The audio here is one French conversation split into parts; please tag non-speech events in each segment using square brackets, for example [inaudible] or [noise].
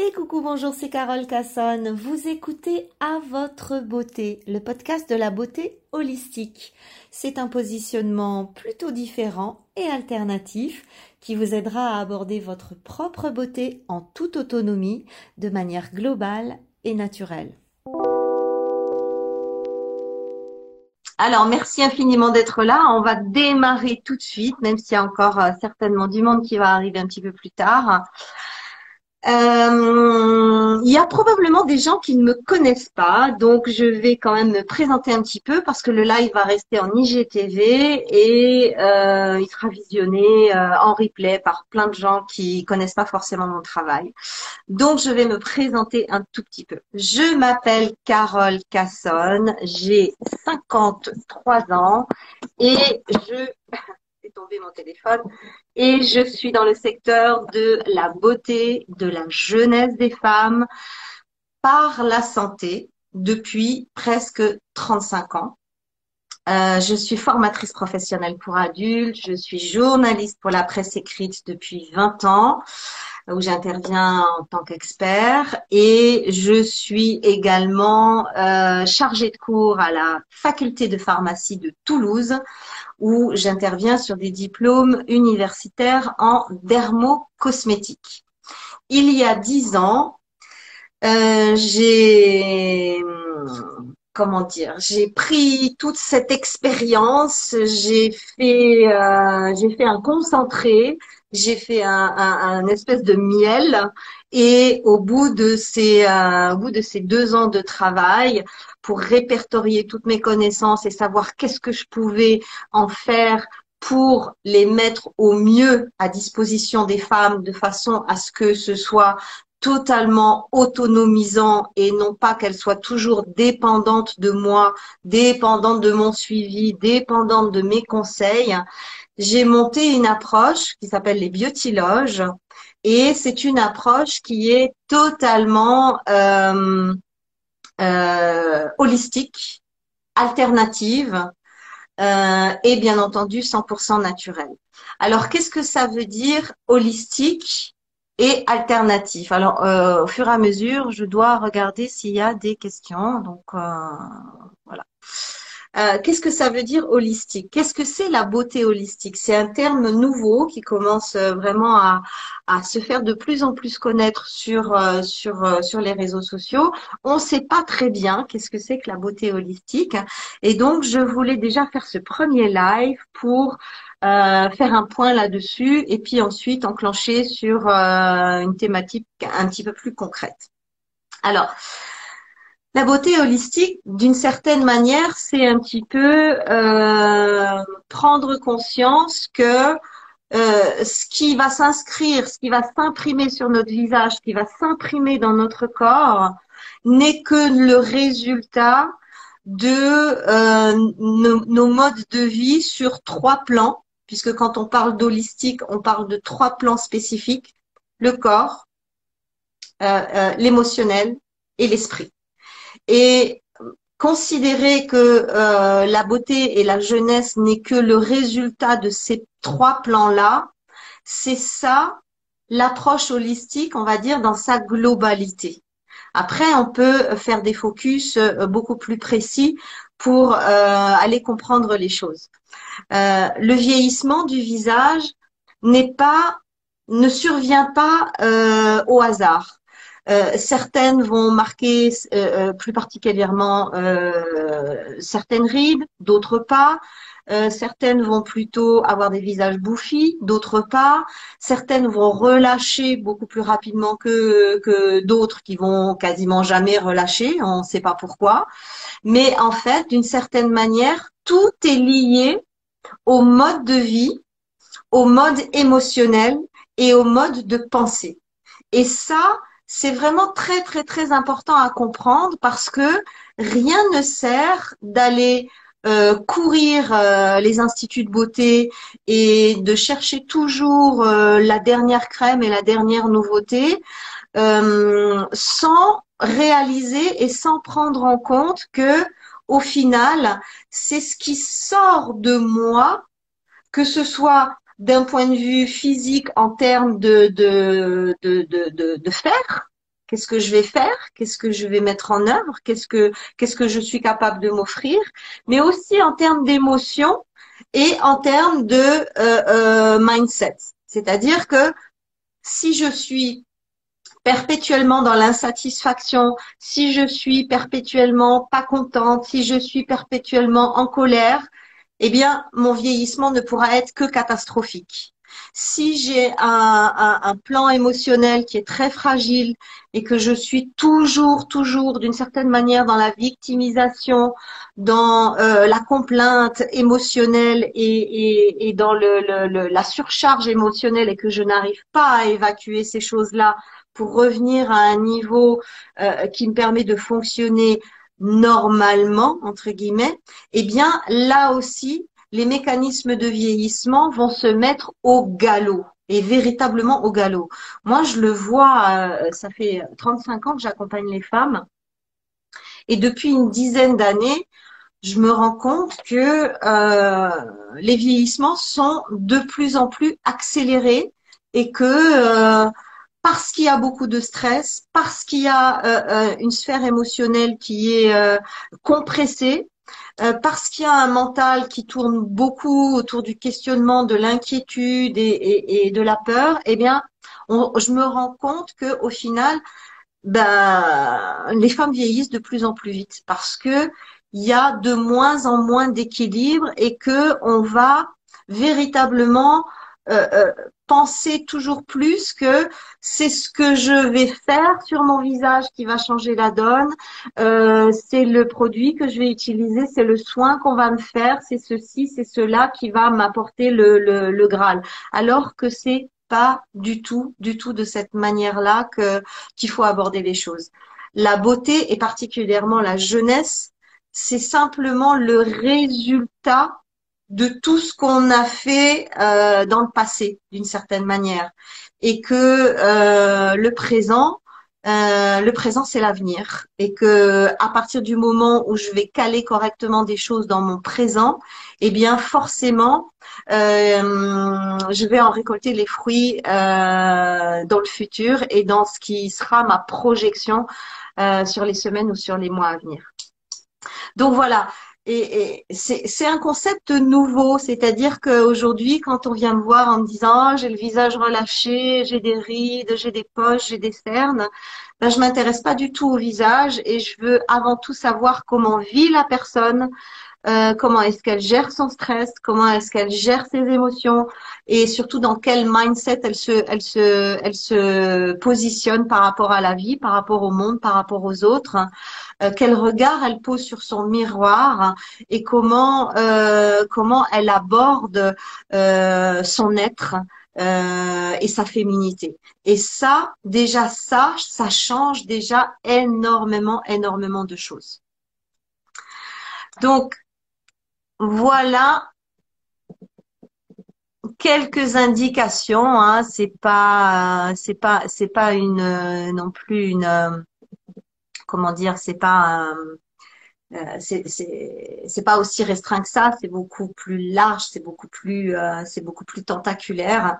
Et coucou, bonjour, c'est Carole Cassonne. Vous écoutez À votre beauté, le podcast de la beauté holistique. C'est un positionnement plutôt différent et alternatif qui vous aidera à aborder votre propre beauté en toute autonomie, de manière globale et naturelle. Alors, merci infiniment d'être là. On va démarrer tout de suite, même s'il y a encore euh, certainement du monde qui va arriver un petit peu plus tard. Euh, il y a probablement des gens qui ne me connaissent pas, donc je vais quand même me présenter un petit peu parce que le live va rester en IGTV et euh, il sera visionné euh, en replay par plein de gens qui connaissent pas forcément mon travail. Donc je vais me présenter un tout petit peu. Je m'appelle Carole Cassonne, j'ai 53 ans et je tomber mon téléphone. Et je suis dans le secteur de la beauté, de la jeunesse des femmes, par la santé depuis presque 35 ans. Euh, je suis formatrice professionnelle pour adultes, je suis journaliste pour la presse écrite depuis 20 ans où j'interviens en tant qu'expert et je suis également euh, chargée de cours à la faculté de pharmacie de Toulouse où j'interviens sur des diplômes universitaires en dermocosmétique. Il y a dix ans, euh, j'ai comment dire, j'ai pris toute cette expérience, j'ai fait euh, j'ai fait un concentré, j'ai fait un, un, espèce de miel et au bout de ces euh, au bout de ces deux ans de travail, pour répertorier toutes mes connaissances et savoir qu'est-ce que je pouvais en faire pour les mettre au mieux à disposition des femmes de façon à ce que ce soit totalement autonomisant et non pas qu'elles soient toujours dépendantes de moi, dépendantes de mon suivi, dépendantes de mes conseils, j'ai monté une approche qui s'appelle les biotiloges et c'est une approche qui est totalement euh, euh, holistique, alternative euh, et bien entendu 100% naturelle. Alors qu'est-ce que ça veut dire holistique? Et alternatif Alors euh, au fur et à mesure, je dois regarder s'il y a des questions. Donc voilà. Euh, qu'est-ce que ça veut dire holistique? Qu'est-ce que c'est la beauté holistique? C'est un terme nouveau qui commence euh, vraiment à, à, se faire de plus en plus connaître sur, euh, sur, sur les réseaux sociaux. On ne sait pas très bien qu'est-ce que c'est que la beauté holistique. Et donc, je voulais déjà faire ce premier live pour euh, faire un point là-dessus et puis ensuite enclencher sur euh, une thématique un petit peu plus concrète. Alors, la beauté holistique, d'une certaine manière, c'est un petit peu euh, prendre conscience que euh, ce qui va s'inscrire, ce qui va s'imprimer sur notre visage, ce qui va s'imprimer dans notre corps, n'est que le résultat de euh, nos, modes de vie sur trois plans, puisque quand on parle d'holistique, on parle de trois plans spécifiques, le corps, l'émotionnel et l'esprit. Et considérer que euh, la beauté et la jeunesse n'est que le résultat de ces trois plans-là, c'est ça l'approche holistique, on va dire, dans sa globalité. Après, on peut faire des focus euh, beaucoup plus précis pour euh, aller comprendre les choses. le vieillissement du visage n'est pas, ne survient pas au hasard. Euh, certaines vont marquer euh, euh, plus particulièrement certaines rides, d'autres pas. certaines vont plutôt avoir des visages bouffis, d'autres pas. Certaines vont relâcher beaucoup plus rapidement que, que d'autres qui vont quasiment jamais relâcher. On ne sait pas pourquoi. Mais en fait, d'une certaine manière, tout est lié au mode de vie, au mode émotionnel et au mode de pensée. Et ça, c'est vraiment très, très, très important à comprendre parce que rien ne sert d'aller euh, courir euh, les instituts de beauté et de chercher toujours euh, la dernière crème et la dernière nouveauté sans réaliser et sans prendre en compte que au final, c'est ce qui sort de moi, que ce soit d'un point de vue physique en termes de, de, de, de, de, faire, qu'est-ce que je vais faire, qu'est-ce que je vais mettre en œuvre, qu'est-ce que qu'est-ce que je suis capable de m'offrir, mais aussi en termes d'émotion et en termes de euh, euh, mindset. C'est-à-dire que si je suis perpétuellement dans l'insatisfaction, si je suis perpétuellement pas contente, si je suis perpétuellement en colère, eh bien, mon vieillissement ne pourra être que catastrophique. Si j'ai un, plan émotionnel qui est très fragile et que je suis toujours, toujours d'une certaine manière dans la victimisation, dans euh, la complainte émotionnelle et, dans la surcharge émotionnelle et que je n'arrive pas à évacuer ces choses-là pour revenir à un niveau euh, qui me permet de fonctionner normalement, entre guillemets, eh bien là aussi, les mécanismes de vieillissement vont se mettre au galop et véritablement au galop. Moi, je le vois, euh, ça fait 35 ans que j'accompagne les femmes et depuis une dizaine d'années, je me rends compte que euh, les vieillissements sont de plus en plus accélérés et que euh, parce qu'il y a beaucoup de stress, parce qu'il y a une sphère émotionnelle qui est compressée, euh, parce qu'il y a un mental qui tourne beaucoup autour du questionnement, de l'inquiétude et, de la peur, eh bien, je me rends compte que au final, ben, les femmes vieillissent de plus en plus vite parce que il y a de moins en moins d'équilibre et que on va véritablement euh, euh, penser toujours plus que c'est ce que je vais faire sur mon visage qui va changer la donne, euh, c'est le produit que je vais utiliser, c'est le soin qu'on va me faire, c'est ceci, c'est cela qui va m'apporter le, le, Graal. Alors que c'est pas du tout, du tout de cette manière-là que qu'il faut aborder les choses. La beauté et particulièrement la jeunesse, c'est simplement le résultat de tout ce qu'on a fait euh, dans le passé, d'une certaine manière, et que euh, le présent, euh, le présent c'est l'avenir, et que à partir du moment où je vais caler correctement des choses dans mon présent, eh bien forcément, je vais en récolter les fruits dans le futur et dans ce qui sera ma projection sur les semaines ou sur les mois à venir. Donc voilà, et, c'est un concept nouveau, c'est-à-dire qu'aujourd'hui, quand on vient me voir en me disant oh, j'ai le visage relâché, j'ai des rides, j'ai des poches, j'ai des cernes, ben, je m'intéresse pas du tout au visage et je veux avant tout savoir comment vit la personne, euh, comment est-ce qu'elle gère son stress, comment est-ce qu'elle gère ses émotions? Et surtout dans quel mindset elle se, elle se, elle se positionne par rapport à la vie, par rapport au monde, par rapport aux autres, euh, quel regard elle pose sur son miroir? Et comment, euh, comment elle aborde son être. et sa féminité? Et ça, déjà ça, ça change déjà énormément, énormément de choses. Donc, voilà quelques indications. Hein. C'est pas, c'est pas, c'est pas une euh, non plus une, euh, comment dire, c'est pas, euh, c'est c'est pas aussi restreint que ça. C'est beaucoup plus large, c'est beaucoup plus, c'est beaucoup plus tentaculaire.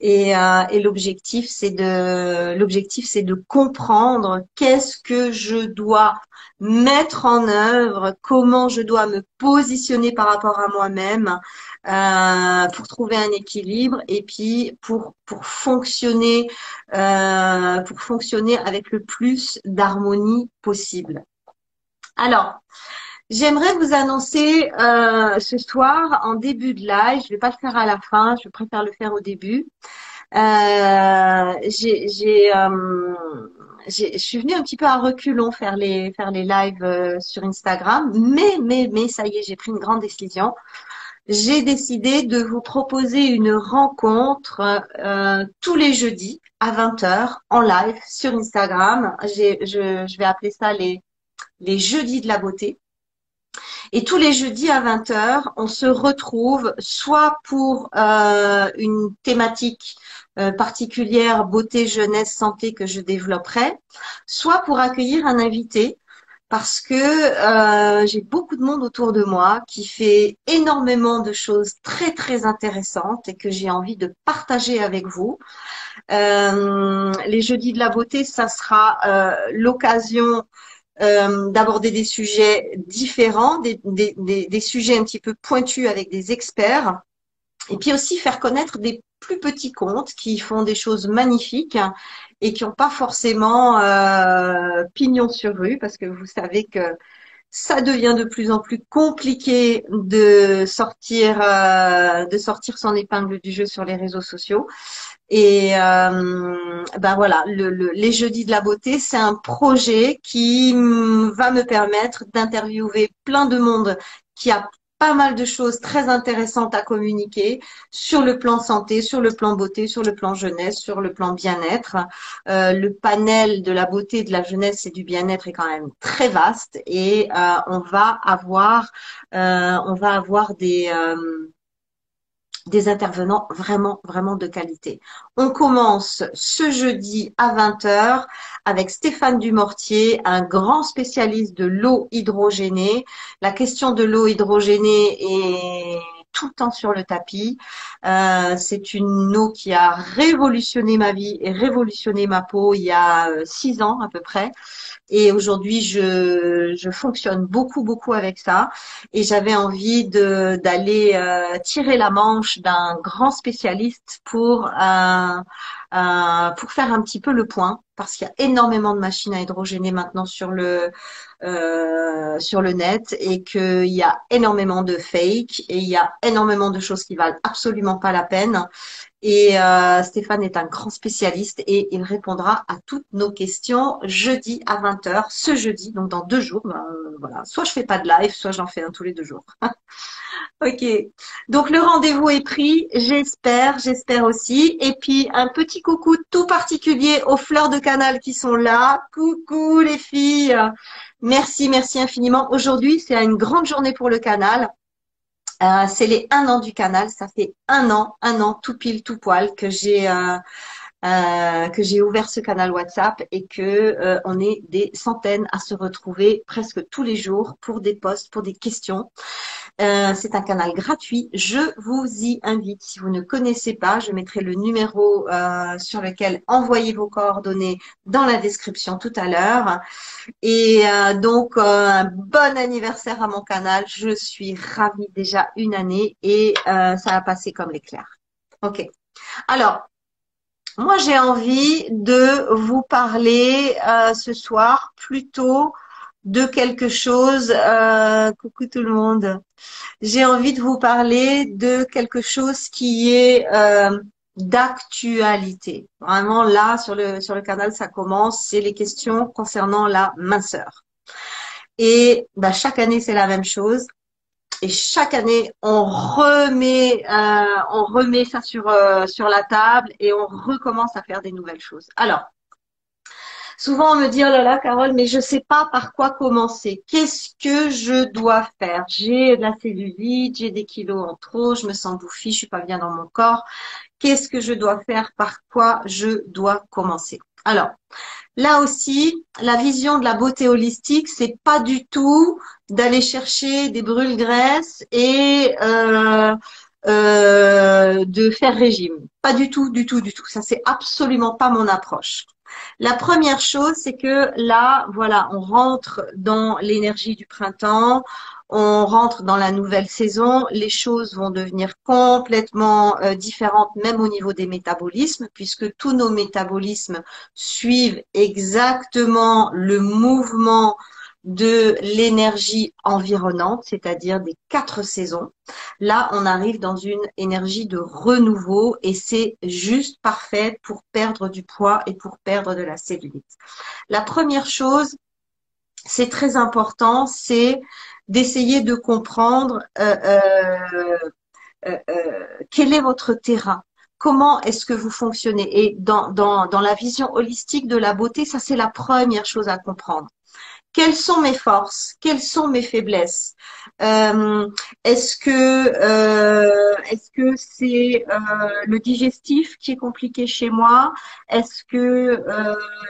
Et, euh, et l'objectif, c'est de l'objectif, c'est de comprendre qu'est-ce que je dois mettre en œuvre, comment je dois me positionner par rapport à moi-même euh, pour trouver un équilibre et puis pour pour fonctionner euh, pour fonctionner avec le plus d'harmonie possible. Alors, J'aimerais vous annoncer euh, ce soir en début de live, je vais pas le faire à la fin, je préfère le faire au début. Euh, j'ai, euh, je suis venue un petit peu à reculons faire les faire les lives euh, sur Instagram, mais mais mais ça y est, j'ai pris une grande décision. J'ai décidé de vous proposer une rencontre euh, tous les jeudis à 20h en live sur Instagram. Je, je vais appeler ça les les jeudis de la beauté. Et tous les jeudis à 20h, on se retrouve soit pour euh, une thématique euh, particulière, beauté, jeunesse, santé que je développerai, soit pour accueillir un invité parce que euh, j'ai beaucoup de monde autour de moi qui fait énormément de choses très très intéressantes et que j'ai envie de partager avec vous. Les jeudis de la beauté, ça sera l'occasion euh, d'aborder des sujets différents, des, des, des, des, sujets un petit peu pointus avec des experts, et puis aussi faire connaître des plus petits comptes qui font des choses magnifiques et qui n'ont pas forcément euh, pignon sur rue, parce que vous savez que ça devient de plus en plus compliqué de sortir, euh, de sortir son épingle du jeu sur les réseaux sociaux. Et euh, ben voilà, le, le, les jeudis de la beauté, c'est un projet qui va me permettre d'interviewer plein de monde qui a pas mal de choses très intéressantes à communiquer sur le plan santé, sur le plan beauté, sur le plan jeunesse, sur le plan bien-être. Euh, le panel de la beauté, de la jeunesse et du bien-être est quand même très vaste et euh, on va avoir, euh, on va avoir des euh, des intervenants vraiment, vraiment de qualité. On commence ce jeudi à 20h avec Stéphane Dumortier, un grand spécialiste de l'eau hydrogénée. La question de l'eau hydrogénée est tout le temps sur le tapis. Euh, c'est une eau qui a révolutionné ma vie et révolutionné ma peau il y a euh, six ans à peu près. Et aujourd'hui, je, je fonctionne beaucoup, beaucoup avec ça. Et j'avais envie de d'aller euh, tirer la manche d'un grand spécialiste pour euh, euh, pour faire un petit peu le point, parce qu'il y a énormément de machines à hydrogéner maintenant sur le euh, sur le net et qu'il y a énormément de fake et il y a énormément de choses qui valent absolument pas la peine. Et euh, Stéphane est un grand spécialiste et il répondra à toutes nos questions jeudi à 20h, ce jeudi, donc dans deux jours. Ben, voilà, soit je fais pas de live, soit j'en fais un tous les deux jours. [laughs] Ok. Donc le rendez-vous est pris, j'espère, j'espère aussi. Et puis un petit coucou tout particulier aux fleurs de canal qui sont là. Coucou les filles. Merci, merci infiniment. Aujourd'hui, c'est une grande journée pour le canal. Euh, c'est les un an du canal. Ça fait un an, un an tout pile, tout poil que j'ai euh, euh, que j'ai ouvert ce canal WhatsApp et que on est des centaines à se retrouver presque tous les jours pour des posts, pour des questions. Euh, c'est un canal gratuit. Je vous y invite. Si vous ne connaissez pas, je mettrai le numéro euh, sur lequel envoyer vos coordonnées dans la description tout à l'heure. Et euh, donc, un bon anniversaire à mon canal. Je suis ravie déjà une année et ça a passé comme l'éclair. Ok. Alors, moi, j'ai envie de vous parler ce soir plutôt de quelque chose. Euh, coucou tout le monde. J'ai envie de vous parler de quelque chose qui est euh, d'actualité. Vraiment là sur le sur le canal, ça commence. C'est les questions concernant la minceur. Et bah, chaque année, c'est la même chose. Et chaque année, on remet, euh, on remet ça sur euh, sur la table et on recommence à faire des nouvelles choses. Alors, Souvent, on me dit, oh là là, Carole, mais je sais pas par quoi commencer. Qu'est-ce que je dois faire? J'ai de la cellulite, j'ai des kilos en trop, je me sens bouffie, je suis pas bien dans mon corps. Qu'est-ce que je dois faire? Par quoi je dois commencer? Alors, là aussi, la vision de la beauté holistique, c'est pas du tout d'aller chercher des brûles-graisses et euh, euh, de faire régime. Pas du tout, du tout, du tout. Ça, c'est absolument pas mon approche. La première chose, c'est que là, voilà, on rentre dans l'énergie du printemps, on rentre dans la nouvelle saison, les choses vont devenir complètement euh, différentes, même au niveau des métabolismes, puisque tous nos métabolismes suivent exactement le mouvement de l'énergie environnante, c'est-à-dire des quatre saisons. Là, on arrive dans une énergie de renouveau et c'est juste parfait pour perdre du poids et pour perdre de la cellulite. La première chose, c'est très important, c'est d'essayer de comprendre euh, euh, euh, quel est votre terrain. Comment est-ce que vous fonctionnez? Et dans, dans, dans la vision holistique de la beauté, ça c'est la première chose à comprendre quelles sont mes forces, quelles sont mes faiblesses? Euh, est-ce que euh, est-ce que c'est euh, le digestif qui est compliqué chez moi? Est-ce que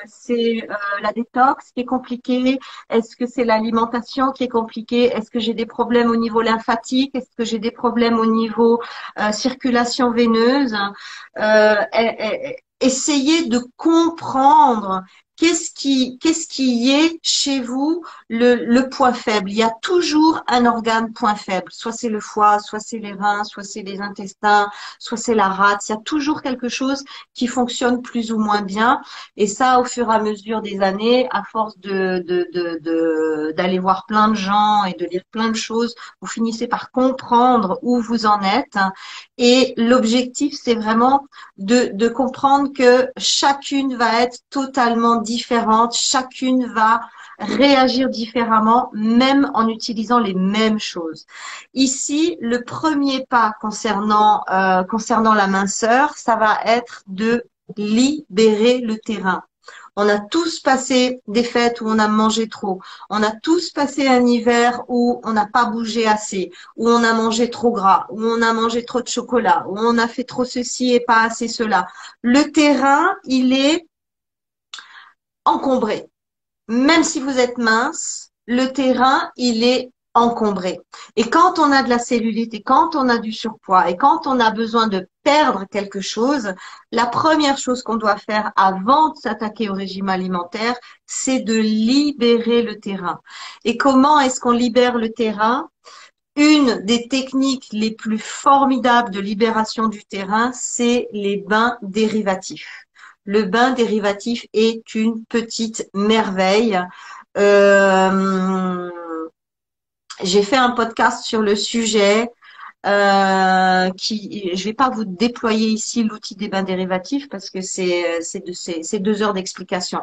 c'est la détox qui est compliquée? Est-ce que c'est l'alimentation qui est compliquée? Est-ce que j'ai des problèmes au niveau lymphatique? Est-ce que j'ai des problèmes au niveau circulation veineuse? Essayez de comprendre Qu'est-ce qui, qu'est-ce qui est chez vous le, le, point faible? Il y a toujours un organe point faible. Soit c'est le foie, soit c'est les reins, soit c'est les intestins, soit c'est la rate. Il y a toujours quelque chose qui fonctionne plus ou moins bien. Et ça, au fur et à mesure des années, à force de, de, de, d'aller voir plein de gens et de lire plein de choses, vous finissez par comprendre où vous en êtes. Et l'objectif, c'est vraiment de, de comprendre que chacune va être totalement différente, chacune va réagir différemment, même en utilisant les mêmes choses. Ici, le premier pas concernant, euh, concernant la minceur, ça va être de libérer le terrain. On a tous passé des fêtes où on a mangé trop. On a tous passé un hiver où on n'a pas bougé assez, où on a mangé trop gras, où on a mangé trop de chocolat, où on a fait trop ceci et pas assez cela. Le terrain, il est encombré. Même si vous êtes mince, le terrain, il est encombré. Et quand on a de la cellulite quand on a du surpoids et quand on a besoin de perdre quelque chose, la première chose qu'on doit faire avant de s'attaquer au régime alimentaire, c'est de libérer le terrain. Et comment est-ce qu'on libère le terrain? Une des techniques les plus formidables de libération du terrain, c'est les bains dérivatifs le bain dérivatif est une petite merveille. Euh, j'ai fait un podcast sur le sujet. Euh, qui, je vais pas vous déployer ici l'outil des bains dérivatifs parce que c'est deux heures d'explication.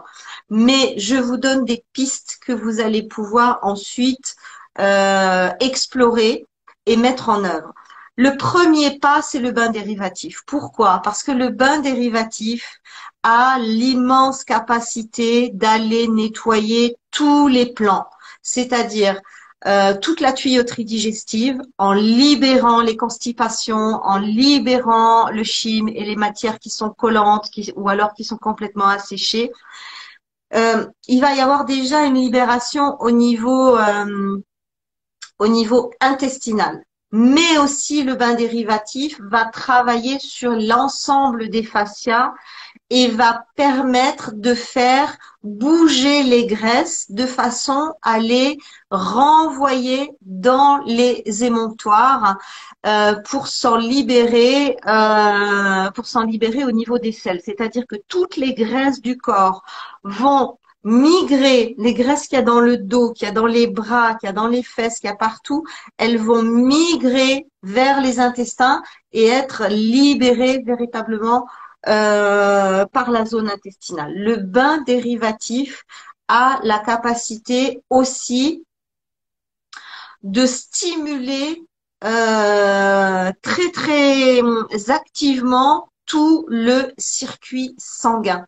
Mais je vous donne des pistes que vous allez pouvoir ensuite euh, explorer et mettre en œuvre. Le premier pas, c'est le bain dérivatif. Pourquoi? Parce que le bain dérivatif a l'immense capacité d'aller nettoyer tous les plans, c'est-à-dire euh, toute la tuyauterie digestive en libérant les constipations, en libérant le chyme et les matières qui sont collantes ou alors qui sont complètement asséchées. Euh, il va y avoir déjà une libération au niveau, euh, au niveau intestinal mais aussi le bain dérivatif va travailler sur l'ensemble des fascias et va permettre de faire bouger les graisses de façon à les renvoyer dans les émontoires euh, pour s'en libérer, euh, pour s'en libérer au niveau des selles. C'est-à-dire que toutes les graisses du corps vont migrer, les graisses qu'il y a dans le dos, qu'il y a dans les bras, qu'il y a dans les fesses, qu'il y a partout, elles vont migrer vers les intestins et être libérées véritablement euh, par la zone intestinale. Le bain dérivatif a la capacité aussi de stimuler euh, très très activement tout le circuit sanguin.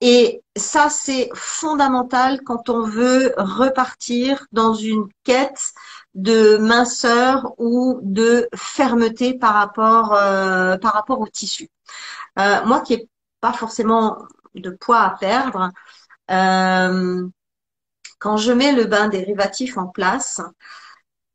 Et ça, c'est fondamental quand on veut repartir dans une quête de minceur ou de fermeté par rapport, euh, par rapport au tissu. Euh, moi qui n'ai pas forcément de poids à perdre, euh, quand je mets le bain dérivatif en place,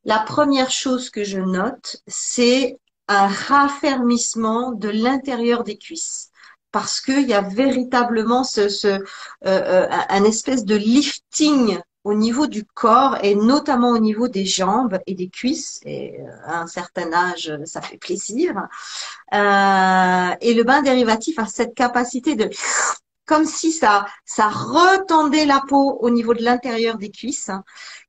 la première chose que je note, c'est un raffermissement de l'intérieur des cuisses. Parce qu'il y a véritablement ce, ce euh, euh, un espèce de lifting au niveau du corps et notamment au niveau des jambes et des cuisses. Et euh, à un certain âge, ça fait plaisir. Euh, et le bain dérivatif a cette capacité de comme si ça ça retendait la peau au niveau de l'intérieur des cuisses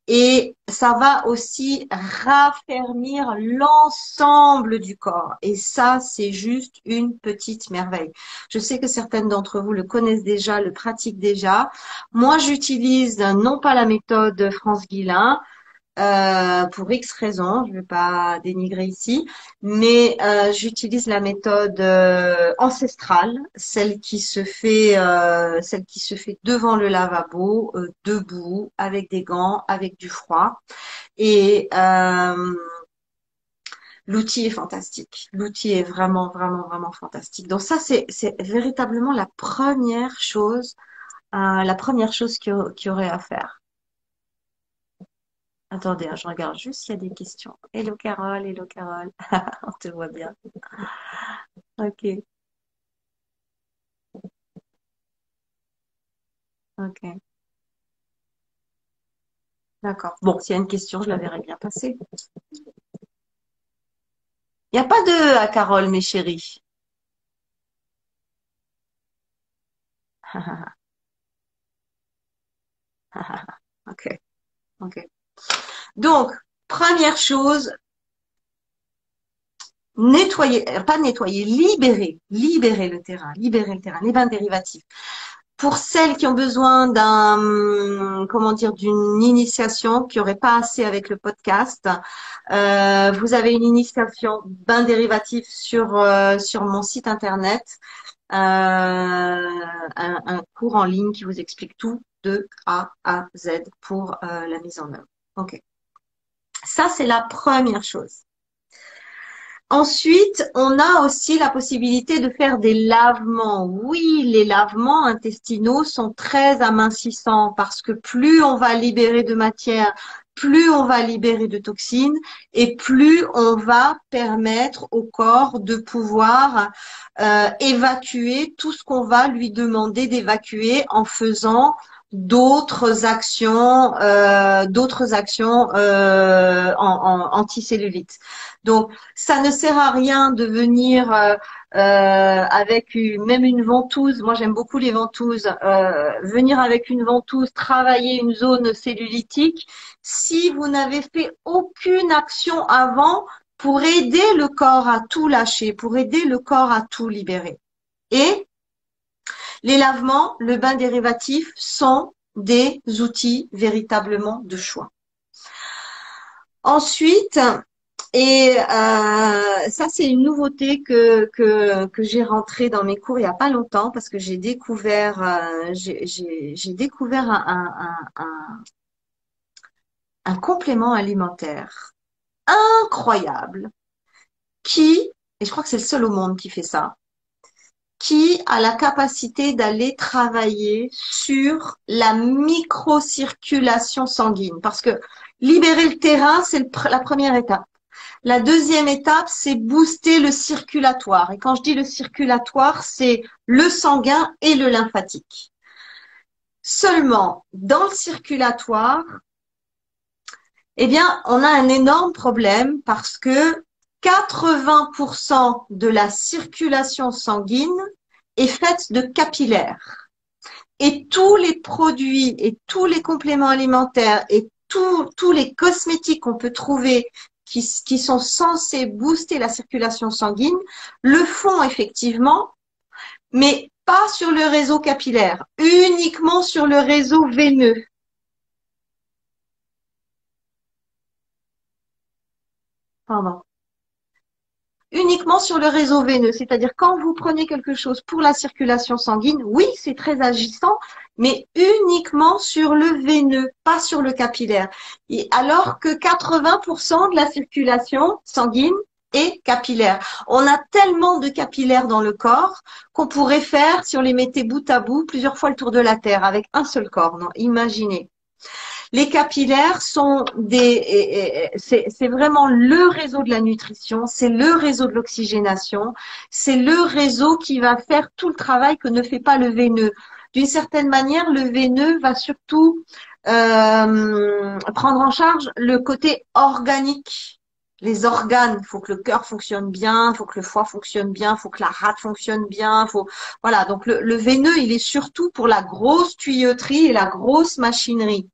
et ça va aussi raffermir l'ensemble du corps. Et ça, c'est juste une petite merveille. Je sais que certaines d'entre vous le connaissent déjà, le pratiquent déjà. Moi, j'utilise non pas la méthode France Guillain, euh, pour X raisons, je ne vais pas dénigrer ici, mais euh, j'utilise la méthode euh, ancestrale, celle qui se fait, celle qui se fait devant le lavabo, debout, avec des gants, avec du froid, et l'outil est fantastique. L'outil est vraiment, vraiment, vraiment fantastique. Donc ça, c'est véritablement la première chose, la première chose qu'il y aurait à faire. Attendez, hein, je regarde juste s'il y a des questions. Hello Carole, hello Carole. [laughs] On te voit bien. Ok. Ok. D'accord. Bon, s'il y a une question, je la verrai bien passer. Il n'y a pas de à Carole, mes chéris. [laughs] ok. Ok. Donc, première chose, nettoyer, euh, pas nettoyer, libérer, libérer le terrain, libérer le terrain, les bains dérivatifs. Pour celles qui ont besoin d'un, comment dire, d'une initiation, qui n'auraient pas assez avec le podcast, euh, vous avez une initiation bains dérivatifs sur euh, mon site internet, un, cours en ligne qui vous explique tout de A à Z pour la mise en œuvre. Ok. Ça, c'est la première chose. Ensuite, on a aussi la possibilité de faire des lavements. Oui, les lavements intestinaux sont très amincissants parce que plus on va libérer de matière, plus on va libérer de toxines et plus on va permettre au corps de pouvoir euh, évacuer tout ce qu'on va lui demander d'évacuer en faisant d'autres actions, euh, d'autres actions euh, en, en, anticellulite. Donc, ça ne sert à rien de venir euh, avec même une ventouse. Moi, j'aime beaucoup les ventouses. Venir avec une ventouse, travailler une zone cellulitique, si vous n'avez fait aucune action avant pour aider le corps à tout lâcher, pour aider le corps à tout libérer. Et les lavements, le bain dérivatif sont des outils véritablement de choix. Ensuite, et euh, ça c'est une nouveauté que, que, j'ai rentrée dans mes cours il n'y a pas longtemps parce que j'ai découvert euh, j'ai découvert un, un complément alimentaire incroyable qui, et je crois que c'est le seul au monde qui fait ça, qui a la capacité d'aller travailler sur la microcirculation sanguine. Parce que libérer le terrain, c'est la première étape. La deuxième étape, c'est booster le circulatoire. Et quand je dis le circulatoire, c'est le sanguin et le lymphatique. Seulement, dans le circulatoire, eh bien, on a un énorme problème parce que 80% de la circulation sanguine est faite de capillaires. Et tous les produits et tous les compléments alimentaires et tous les cosmétiques qu'on peut trouver qui, qui sont censés booster la circulation sanguine le font effectivement, mais pas sur le réseau capillaire, uniquement sur le réseau veineux. Pardon uniquement sur le réseau veineux. C'est-à-dire quand vous prenez quelque chose pour la circulation sanguine, oui, c'est très agissant, mais uniquement sur le veineux, pas sur le capillaire. Et alors que 80% de la circulation sanguine est capillaire. On a tellement de capillaires dans le corps qu'on pourrait faire, si on les mettait bout à bout, plusieurs fois le tour de la Terre avec un seul corps. Imaginez. Les capillaires sont des, c'est vraiment le réseau de la nutrition, c'est le réseau de l'oxygénation, c'est le réseau qui va faire tout le travail que ne fait pas le veineux. D'une certaine manière, le veineux va surtout euh, prendre en charge le côté organique les organes, il faut que le cœur fonctionne bien, faut que le foie fonctionne bien, faut que la rate fonctionne bien, faut voilà. Donc le, le, veineux, il est surtout pour la grosse tuyauterie et la grosse machinerie,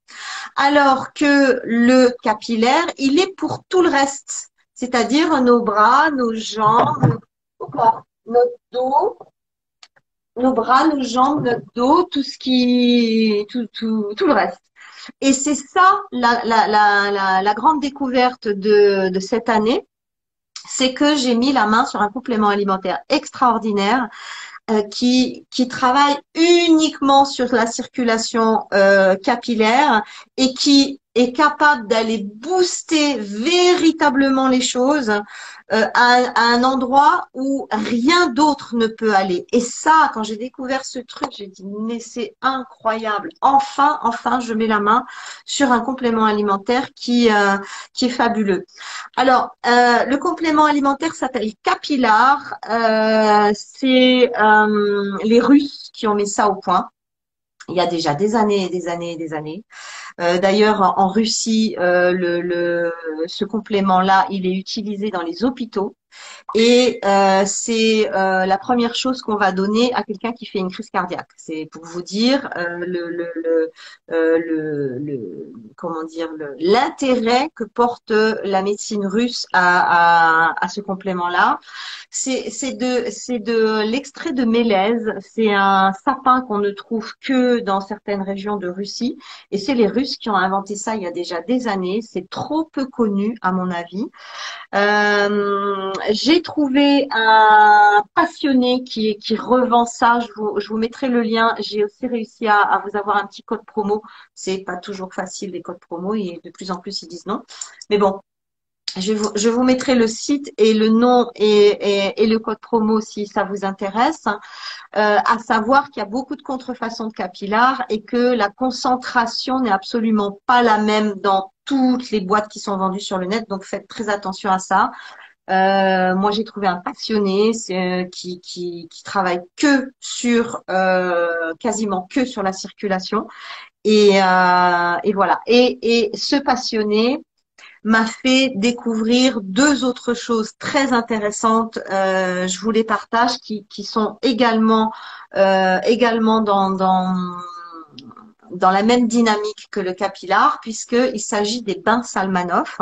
alors que le capillaire, il est pour tout le reste, c'est-à-dire nos bras, nos jambes, notre dos, nos bras, nos jambes, notre dos, tout ce qui, tout, tout, tout le reste. Et c'est ça la, la, la, la, grande découverte de, de cette année, c'est que j'ai mis la main sur un complément alimentaire extraordinaire euh, qui, qui travaille uniquement sur la circulation euh, capillaire et qui est capable d'aller booster véritablement les choses euh, à, un endroit où rien d'autre ne peut aller. Et ça, quand j'ai découvert ce truc, j'ai dit mais c'est incroyable. Enfin, enfin, je mets la main sur un complément alimentaire qui euh, qui est fabuleux. Alors, euh, le complément alimentaire s'appelle Capillar. c'est les Russes qui ont mis ça au point il y a déjà des années et des années et des années. Euh, d'ailleurs, en, Russie, euh, le, le, ce complément-là, il est utilisé dans les hôpitaux. Et euh, c'est euh, la première chose qu'on va donner à quelqu'un qui fait une crise cardiaque. C'est pour vous dire euh, le, comment dire l'intérêt que porte la médecine russe à, ce complément-là. C'est de c'est de l'extrait de mélèze. C'est un sapin qu'on ne trouve que dans certaines régions de Russie. Et c'est les Russes qui ont inventé ça il y a déjà des années. C'est trop peu connu à mon avis. J'ai trouvé un passionné qui, revend ça. Je vous, mettrai le lien. J'ai aussi réussi à, vous avoir un petit code promo. C'est pas toujours facile les codes promo et de plus en plus ils disent non. Mais bon, je vous, mettrai le site et le nom et le code promo si ça vous intéresse. Euh, à savoir qu'il y a beaucoup de contrefaçons de capillaires et que la concentration n'est absolument pas la même dans toutes les boîtes qui sont vendues sur le net. Donc faites très attention à ça. Euh, moi, j'ai trouvé un passionné euh, qui, qui, qui, travaille que sur, euh, quasiment que sur la circulation. Et, euh, et voilà. Et, et ce passionné m'a fait découvrir deux autres choses très intéressantes. Euh, je vous les partage, qui, qui sont également, également dans, dans dans la même dynamique que le capillar, puisqu'il s'agit des bains Salmanov.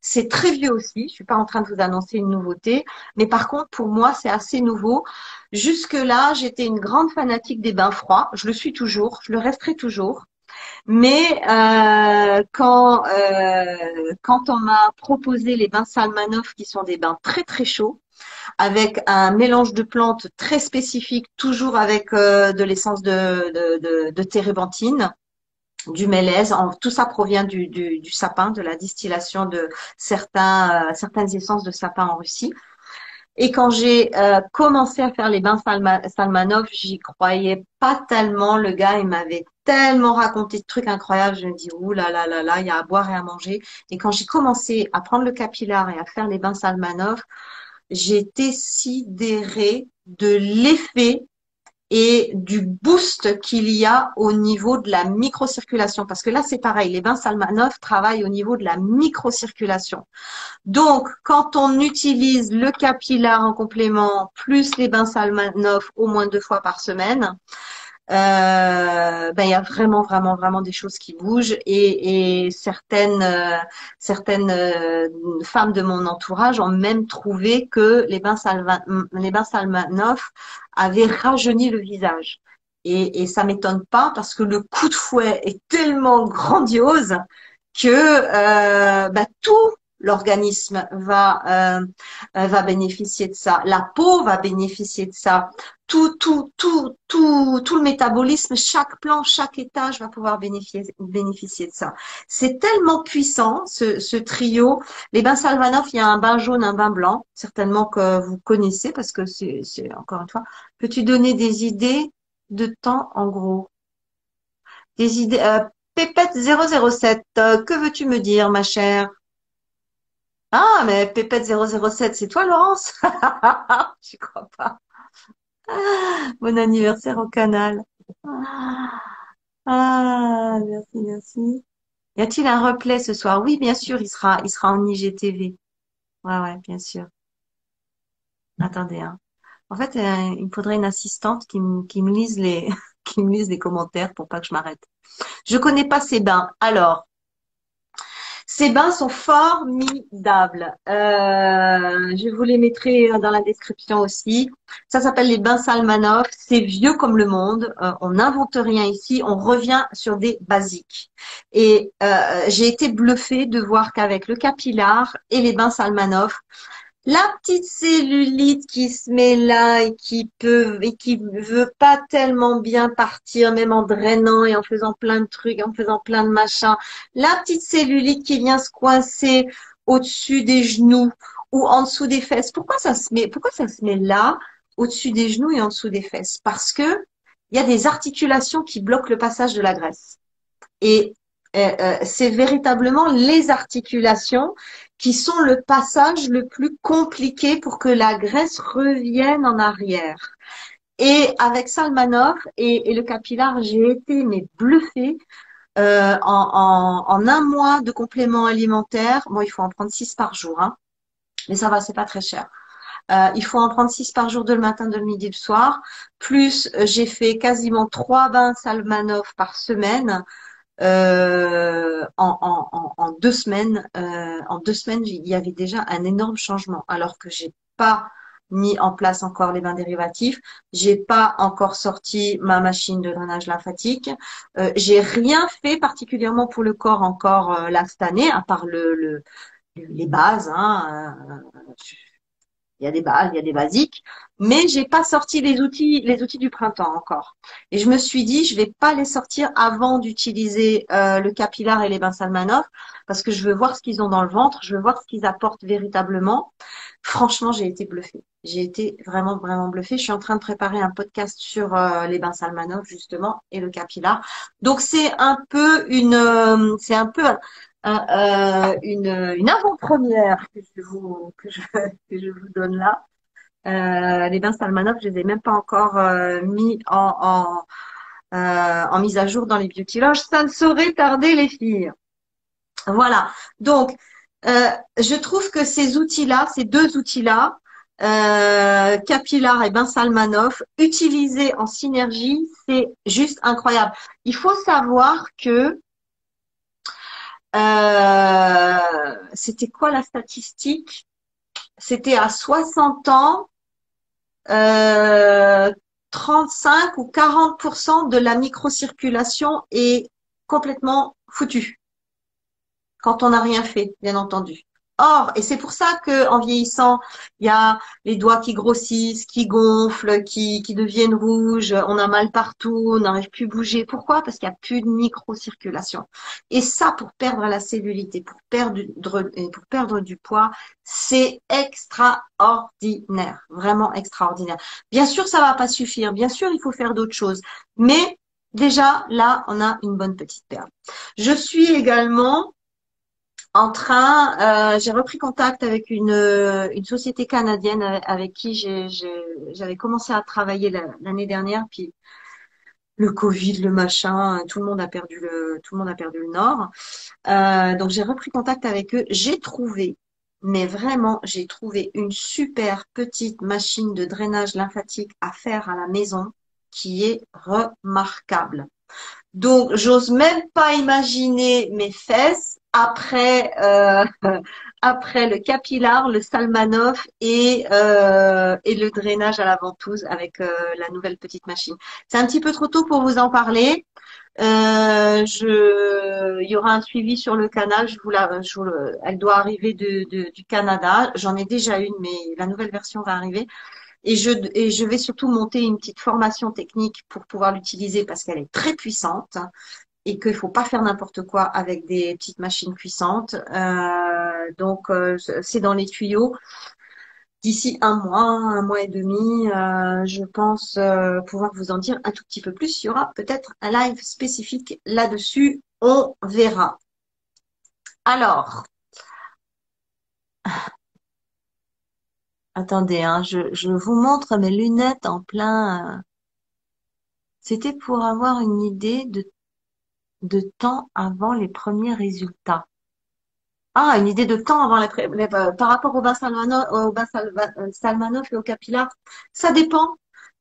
C'est très vieux aussi, je suis pas en train de vous annoncer une nouveauté, mais par contre, pour moi, c'est assez nouveau. Jusque-là, j'étais une grande fanatique des bains froids, je le suis toujours, je le resterai toujours. Mais euh, quand, euh, quand on m'a proposé les bains Salmanov, qui sont des bains très très chauds, avec un mélange de plantes très spécifique, toujours avec euh, de l'essence de, de, térébenthine, du mélèze. tout ça provient du, sapin, de la distillation de euh, certaines essences de sapin en Russie. Et quand j'ai euh, commencé à faire les bains Salmanov, j'y croyais pas tellement. Le gars, il m'avait tellement raconté de trucs incroyables. Je me dis, ouh là là là là, il y a à boire et à manger. Et quand j'ai commencé à prendre le capillaire et à faire les bains Salmanov, j'étais sidérée de l'effet et du boost qu'il y a au niveau de la microcirculation. Parce que là, c'est pareil, les bains Salmanov travaillent au niveau de la microcirculation. Donc, quand on utilise le capillaire en complément, plus les bains Salmanov au moins deux fois par semaine, euh, ben il y a vraiment vraiment vraiment des choses qui bougent et, et certaines euh, certaines euh, femmes de mon entourage ont même trouvé que les bains Salva, les bains Salmanov avaient rajeuni le visage. Et, et ça m'étonne pas parce que le coup de fouet est tellement grandiose que euh, ben, tout l'organisme va euh, va bénéficier de ça, la peau va bénéficier de ça, tout tout tout tout tout le métabolisme, chaque plan, chaque étage va pouvoir bénéficier bénéficier de ça. C'est tellement puissant ce, ce trio. Les bains Salvanov, il y a un bain jaune, un bain blanc, certainement que vous connaissez parce que c'est encore une fois. Peux-tu donner des idées de temps en gros? Des idées. Euh, Pépette 007, euh, que veux-tu me dire, ma chère? Ah, mais Pépette 007, c'est toi, Laurence? [laughs] Je crois pas. Bon anniversaire au canal. Ah, merci, merci. Y a-t-il un replay ce soir? Oui, bien sûr, il sera, il sera en IGTV. Ouais, ouais, bien sûr. Attendez, hein. En fait, euh, il faudrait une assistante qui me, qui me lise les, [laughs] qui me lise les commentaires pour pas que je m'arrête. Je connais pas ces bains. Alors, Ces bains sont formidables. Euh, je vous les mettrai dans la description aussi. Ça s'appelle les bains Salmanov. C'est vieux comme le monde. Euh, on n'invente rien ici. On revient sur des basiques. Et euh, j'ai été bluffée de voir qu'avec le capillaire et les bains Salmanov, la petite cellulite qui se met là et qui peut et qui veut pas tellement bien partir, même en drainant et en faisant plein de trucs, en faisant plein de machins. La petite cellulite qui vient se coincer au-dessus des genoux ou en dessous des fesses. Pourquoi ça se met, pourquoi ça se met là, au-dessus des genoux et en dessous des fesses? Parce que il y a des articulations qui bloquent le passage de la graisse. Et euh, euh, c'est véritablement les articulations qui sont le passage le plus compliqué pour que la graisse revienne en arrière. Et avec Salmanov et, le capillaire, j'ai été mais bluffée. Euh, en, un mois de complément alimentaire, bon, il faut en prendre six par jour, hein, mais ça va, c'est pas très cher. il faut en prendre six par jour de le matin, de le midi, le soir. Plus, j'ai fait quasiment trois bains Salmanov par semaine. Euh, en, en, en, deux semaines, euh, en deux semaines, il y avait déjà un énorme changement. Alors que j'ai pas mis en place encore les bains dérivatifs, j'ai pas encore sorti ma machine de drainage lymphatique, euh, j'ai rien fait particulièrement pour le corps encore euh, là cette année, à part le, le les bases. Hein, euh, il y a des bases, il y a des basiques, mais j'ai pas sorti les outils, les outils du printemps encore. Et je me suis dit, je vais pas les sortir avant d'utiliser euh, le capillaire et les bains Salmanov, parce que je veux voir ce qu'ils ont dans le ventre, je veux voir ce qu'ils apportent véritablement. Franchement, j'ai été bluffée. J'ai été vraiment, vraiment bluffée. Je suis en train de préparer un podcast sur euh, les bains Salmanov, justement, et le capillaire. Donc, c'est un peu une, euh, c'est un peu euh, une, une avant-première que je vous que je, [laughs] que je vous donne là. Euh, les bains Salmanov, je les ai même pas encore euh, mis en, en, euh, en, mise à jour dans les beauty loges. Ça ne saurait tarder, les filles. Voilà. Donc, euh, je trouve que ces outils-là, ces deux outils-là, euh, Capillaire et bain Salmanov, utilisés en synergie, c'est juste incroyable. Il faut savoir que euh, c'était quoi la statistique? C'était à 60 ans, euh, 35 ou 40% de la microcirculation est complètement foutue quand on n'a rien fait, bien entendu. Or, et c'est pour ça que en vieillissant, il y a les doigts qui grossissent, qui gonflent, qui, qui deviennent rouges, on a mal partout, on n'arrive plus à bouger. Pourquoi? Parce qu'il n'y a plus de microcirculation. Et ça, pour perdre la cellulite et pour perdre, pour perdre du poids, c'est extraordinaire, vraiment extraordinaire. Bien sûr, ça va pas suffire. Bien sûr, il faut faire d'autres choses. Mais déjà, là, on a une bonne petite perle. Je suis également en train, euh, j'ai repris contact avec une, une société canadienne avec qui j'avais commencé à travailler l'année dernière, puis le Covid, le machin, tout le monde a perdu le, tout le monde a perdu le nord. Euh, donc j'ai repris contact avec eux. J'ai trouvé, mais vraiment, j'ai trouvé une super petite machine de drainage lymphatique à faire à la maison qui est remarquable. Donc, j'ose même pas imaginer mes fesses après euh, [laughs] après le capillaire, le salmanov et euh, et le drainage à la ventouse avec euh, la nouvelle petite machine. C'est un petit peu trop tôt pour vous en parler. je, il y aura un suivi sur le canal. Je vous la, je elle doit arriver de, de, du Canada. J'en ai déjà une, mais la nouvelle version va arriver. Et je, et je vais surtout monter une petite formation technique pour pouvoir l'utiliser parce qu'elle est très puissante et qu'il faut pas faire n'importe quoi avec des petites machines puissantes. Euh, donc, euh, c'est dans les tuyaux. D'ici un mois, un mois et demi, euh, je pense euh, pouvoir vous en dire un tout petit peu plus. Il y aura peut-être un live spécifique là-dessus. On verra. Alors, [sighs] Attendez, hein, je, je vous montre mes lunettes en plein. Euh, c'était pour avoir une idée de, de temps avant les premiers résultats. Ah, une idée de temps avant les, euh, par rapport au bain Salmanov, au euh, Salmanov et au capillaire. Ça dépend.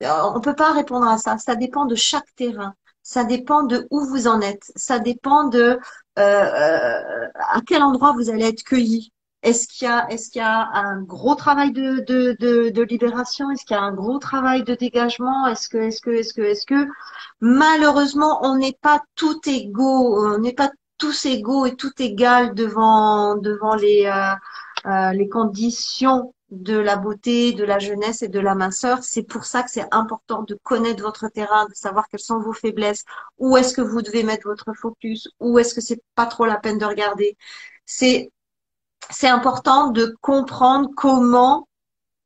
On peut pas répondre à ça. Ça dépend de chaque terrain. Ça dépend de où vous en êtes. Ça dépend de à quel endroit vous allez être cueilli est-ce qu'il y a, est-ce qu'il y a un gros travail de, de, de, de libération? Est-ce qu'il y a un gros travail de dégagement? Est-ce que, est-ce que, est-ce que, est-ce que, malheureusement, on n'est pas tout égaux, on n'est pas tous égaux et tout égal devant, devant les, euh, euh, les conditions de la beauté, de la jeunesse et de la minceur. C'est pour ça que c'est important de connaître votre terrain, de savoir quelles sont vos faiblesses, où est-ce que vous devez mettre votre focus, où est-ce que c'est pas trop la peine de regarder? C'est c'est important de comprendre comment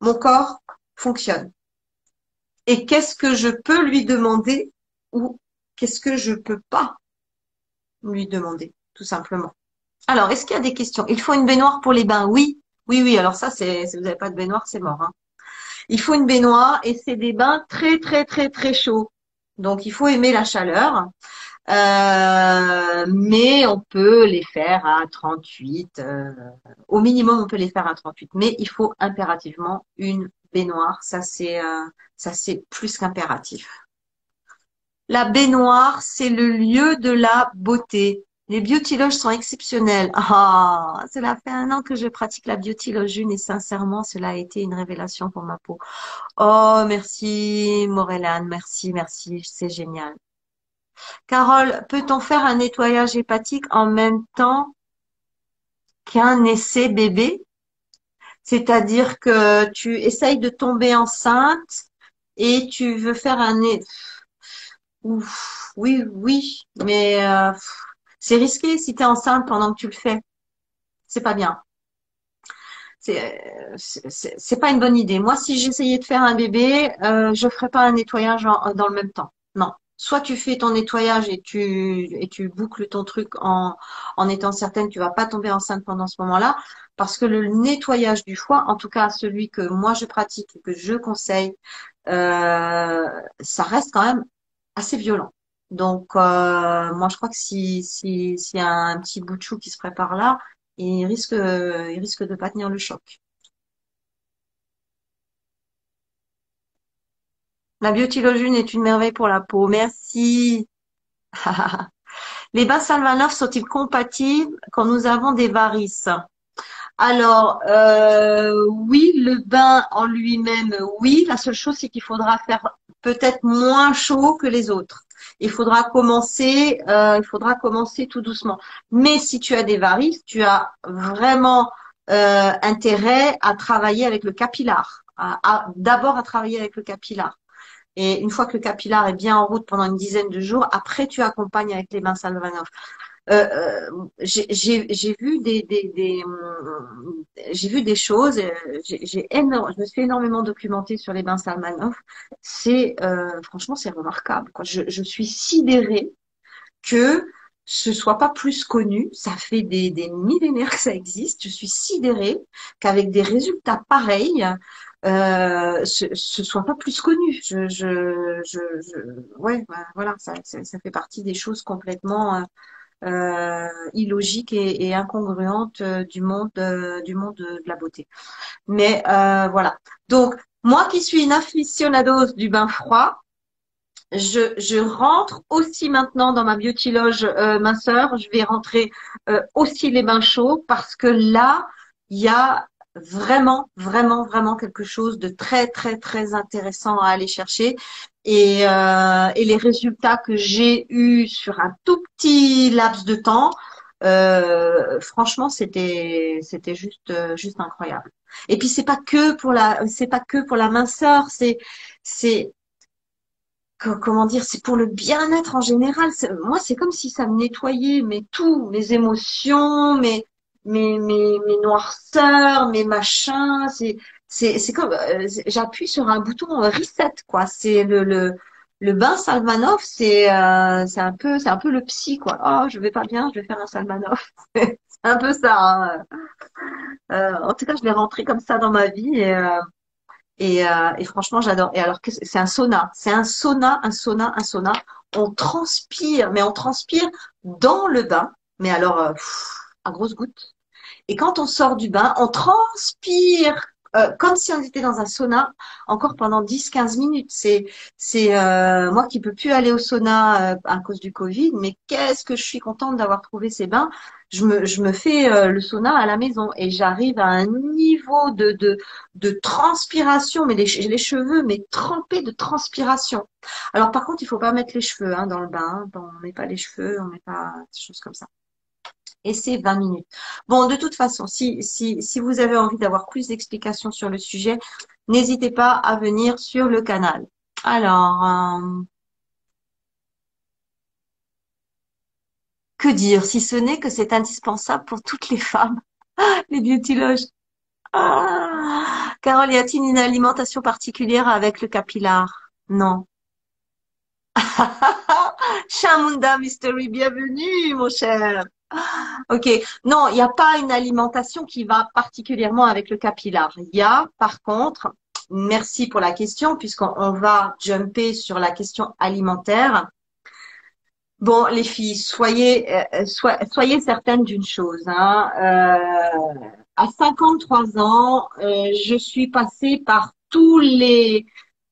mon corps fonctionne. Et qu'est-ce que je peux lui demander ou qu'est-ce que je peux pas lui demander, tout simplement. Alors, est-ce qu'il y a des questions? Il faut une baignoire pour les bains Oui, oui, oui. Alors ça, c'est si vous n'avez pas de baignoire, c'est mort. Hein. Il faut une baignoire et c'est des bains très, très, très, très chauds. Donc, il faut aimer la chaleur. Euh, mais on peut les faire à 38. Euh, au minimum, on peut les faire à 38. Mais il faut impérativement une baignoire. Ça, c'est euh, ça, c'est plus qu'impératif. La baignoire, c'est le lieu de la beauté. Les beauty sont exceptionnels. Ah, cela fait un an que je pratique la beauty et sincèrement, cela a été une révélation pour ma peau. Oh, merci Morelane, merci, merci, c'est génial. Carole, peut-on faire un nettoyage hépatique en même temps qu'un essai bébé? C'est-à-dire que tu essayes de tomber enceinte et tu veux faire un... Oui, oui, mais euh, c'est risqué si tu es enceinte pendant que tu le fais. C'est pas bien. C'est pas une bonne idée. Moi, si j'essayais de faire un bébé, euh, je ferais pas un nettoyage dans le même temps. Non, soit tu fais ton nettoyage et tu et tu boucles ton truc en en étant certaine que tu vas pas tomber enceinte pendant ce moment-là. Parce que le nettoyage du foie en tout cas celui que moi je pratique et que je conseille euh, ça reste quand même assez violent. Donc euh, moi je crois que si si s'il y a un petit bout de chou qui se prépare là il risque il risque de pas tenir le choc La biotylogène est une merveille pour la peau. Merci. [laughs] Les bains Salvanov sont-ils compatibles quand nous avons des varices? Alors, euh, oui, le bain en lui-même, oui. La seule chose, c'est qu'il faudra faire peut-être moins chaud que les autres. Il faudra commencer, euh, il faudra commencer tout doucement. Mais si tu as des varices, tu as vraiment euh, intérêt à travailler avec le capillaire. D'abord à travailler avec le capillaire. Et une fois que le capillaire est bien en route pendant une dizaine de jours, après tu accompagnes avec les bains Salvanov. Euh, euh j'ai vu des, des, des j'ai vu des choses. Euh, j'ai je me suis énormément documentée sur les bains Salvanov. C'est euh, franchement c'est remarquable. Je suis sidérée que ce soit pas plus connu. Ça fait des, des millénaires que ça existe. Je suis sidérée qu'avec des résultats pareils, euh, ce, ce soit pas plus connu. Je, je, je, je ouais, bah, voilà, ça, ça, ça, fait partie des choses complètement euh, euh illogiques et, et incongruentes euh, du monde, euh, du monde de, la beauté. Mais voilà. Donc moi qui suis une aficionados du bain froid, je, je, rentre aussi maintenant dans ma biotiloge euh, minceur. Je vais rentrer aussi les bains chauds parce que là, il y a vraiment, vraiment, vraiment quelque chose de très, très, très intéressant à aller chercher. Et, euh, et les résultats que j'ai eus sur un tout petit laps de temps, euh, franchement, c'était, c'était juste, juste incroyable. Et puis c'est pas que pour la, c'est pas que pour la minceur, c'est, c'est, comment dire, c'est pour le bien-être en général. Moi, c'est comme si ça me nettoyait, mais tout, mes émotions, mes, mes, mes, mes noirceurs, mes machins. C'est, c'est, c'est comme, euh, j'appuie sur un bouton reset, quoi. C'est le, le, le bain Salmanov, c'est, euh, c'est un peu, c'est un peu le psy, quoi. Oh, je vais pas bien, je vais faire un Salmanov. [laughs] c'est un peu ça. Hein. Euh, en tout cas, je l'ai rentré comme ça dans ma vie et, et, et franchement, j'adore. Et alors, c'est un sauna, c'est un sauna, un sauna, un sauna. On transpire, mais on transpire dans le bain. Mais alors, à grosses gouttes. Et quand on sort du bain, on transpire euh, comme si on était dans un sauna encore pendant 10-15 minutes. C'est euh, moi qui peux plus aller au sauna euh, à cause du Covid, mais qu'est-ce que je suis contente d'avoir trouvé ces bains. Je me je me fais le sauna à la maison et j'arrive à un niveau de de de transpiration, mais les, les cheveux mais trempés de transpiration. Alors par contre, il faut pas mettre les cheveux hein, dans le bain. Bon, on met pas les cheveux, on met pas des choses comme ça et c'est 20 minutes. Bon, de toute façon, si, vous avez envie d'avoir plus d'explications sur le sujet, n'hésitez pas à venir sur le canal. Alors, euh, que dire si ce n'est que c'est indispensable pour toutes les femmes, [laughs] les beautyloges. Ah, Carole, y a-t-il une alimentation particulière avec le capillaire Non. [laughs] Chamunda Mystery, bienvenue, mon cher. Ok, non, il n'y a pas une alimentation qui va particulièrement avec le capillaire. Il y a, par contre, merci pour la question, puisqu'on va jumper sur la question alimentaire. Bon, les filles, soyez, euh, certaines d'une chose. Hein. Euh, à 53 ans, euh, je suis passée par tous les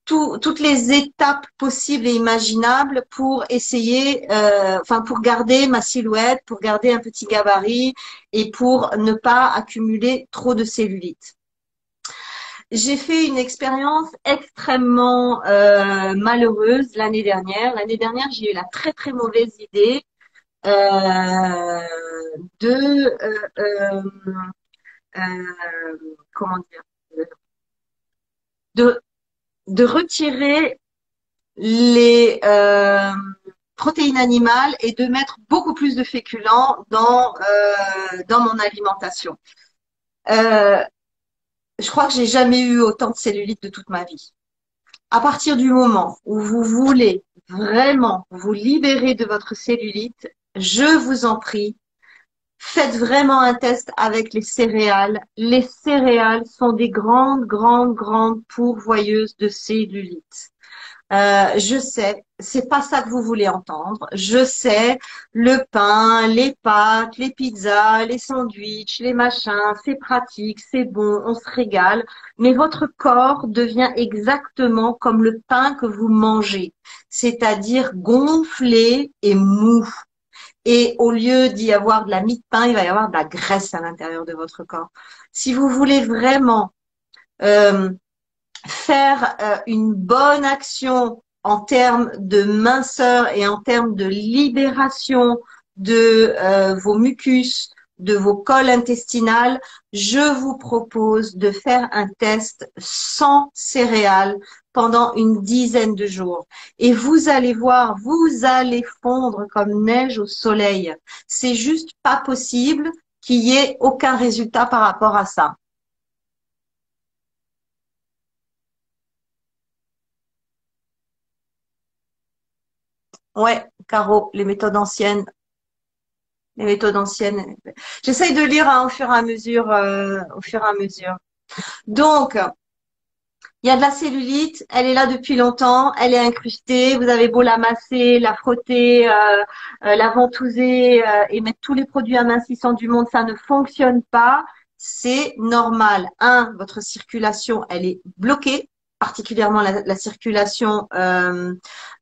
toutes les étapes possibles et imaginables pour essayer, euh, enfin pour garder ma silhouette, pour garder un petit gabarit et pour ne pas accumuler trop de cellulite. J'ai fait une expérience extrêmement euh, malheureuse l'année dernière. L'année dernière, j'ai eu la très très mauvaise idée euh, de comment dire de de retirer les euh, protéines animales et de mettre beaucoup plus de féculents dans euh, dans mon alimentation. Euh, je crois que j'ai jamais eu autant de cellulite de toute ma vie. À partir du moment où vous voulez vraiment vous libérer de votre cellulite, je vous en prie, Faites vraiment un test avec les céréales. Les céréales sont des grandes, grandes, grandes pourvoyeuses de cellulite. Euh, je sais, c'est pas ça que vous voulez entendre. Je sais, le pain, les pâtes, les pizzas, les sandwichs, les machins, c'est pratique, c'est bon, on se régale. Mais votre corps devient exactement comme le pain que vous mangez, c'est-à-dire gonflé et mou. Et au lieu d'y avoir de la mie de pain, il va y avoir de la graisse à l'intérieur de votre corps. Si vous voulez vraiment euh, faire euh, une bonne action en termes de minceur et en termes de libération de euh, vos mucus, de vos cols intestinales, je vous propose de faire un test sans céréales pendant une dizaine de jours. Et vous allez voir, vous allez fondre comme neige au soleil. C'est juste pas possible qu'il y ait aucun résultat par rapport à ça. Ouais, Caro, les méthodes anciennes. Les méthodes anciennes. J'essaye de lire hein, au fur et à mesure, euh, au fur et à mesure. Donc, il y a de la cellulite, elle est là depuis longtemps, elle est incrustée. Vous avez beau la masser, la frotter, euh, euh, la ventouser euh, et mettre tous les produits amincissants du monde, ça ne fonctionne pas. C'est normal. Un, votre circulation, elle est bloquée particulièrement la, circulation euh,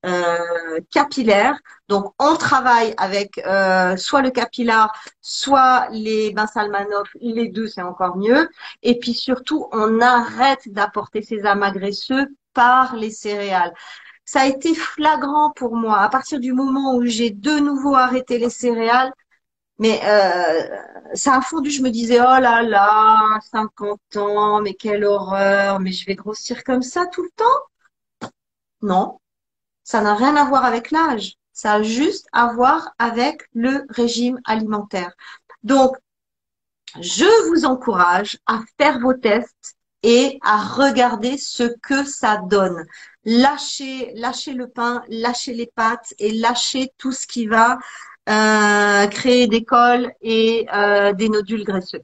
euh, capillaire. Donc, on travaille avec euh, soit le capillaire, soit les bains Salmanov, les deux, c'est encore mieux. Et puis surtout, on arrête d'apporter ces amas graisseux par les céréales. Ça a été flagrant pour moi. À partir du moment où j'ai de nouveau arrêté les céréales, mais euh, ça a fondu, je me disais, oh là là, 50 ans, mais quelle horreur, mais je vais grossir comme ça tout le temps. Non, ça n'a rien à voir avec l'âge. Ça a juste à voir avec le régime alimentaire. Donc, je vous encourage à faire vos tests et à regarder ce que ça donne. Lâchez, lâchez le pain, lâchez les pâtes et lâchez tout ce qui va euh, créer des cols et euh, des nodules graisseux.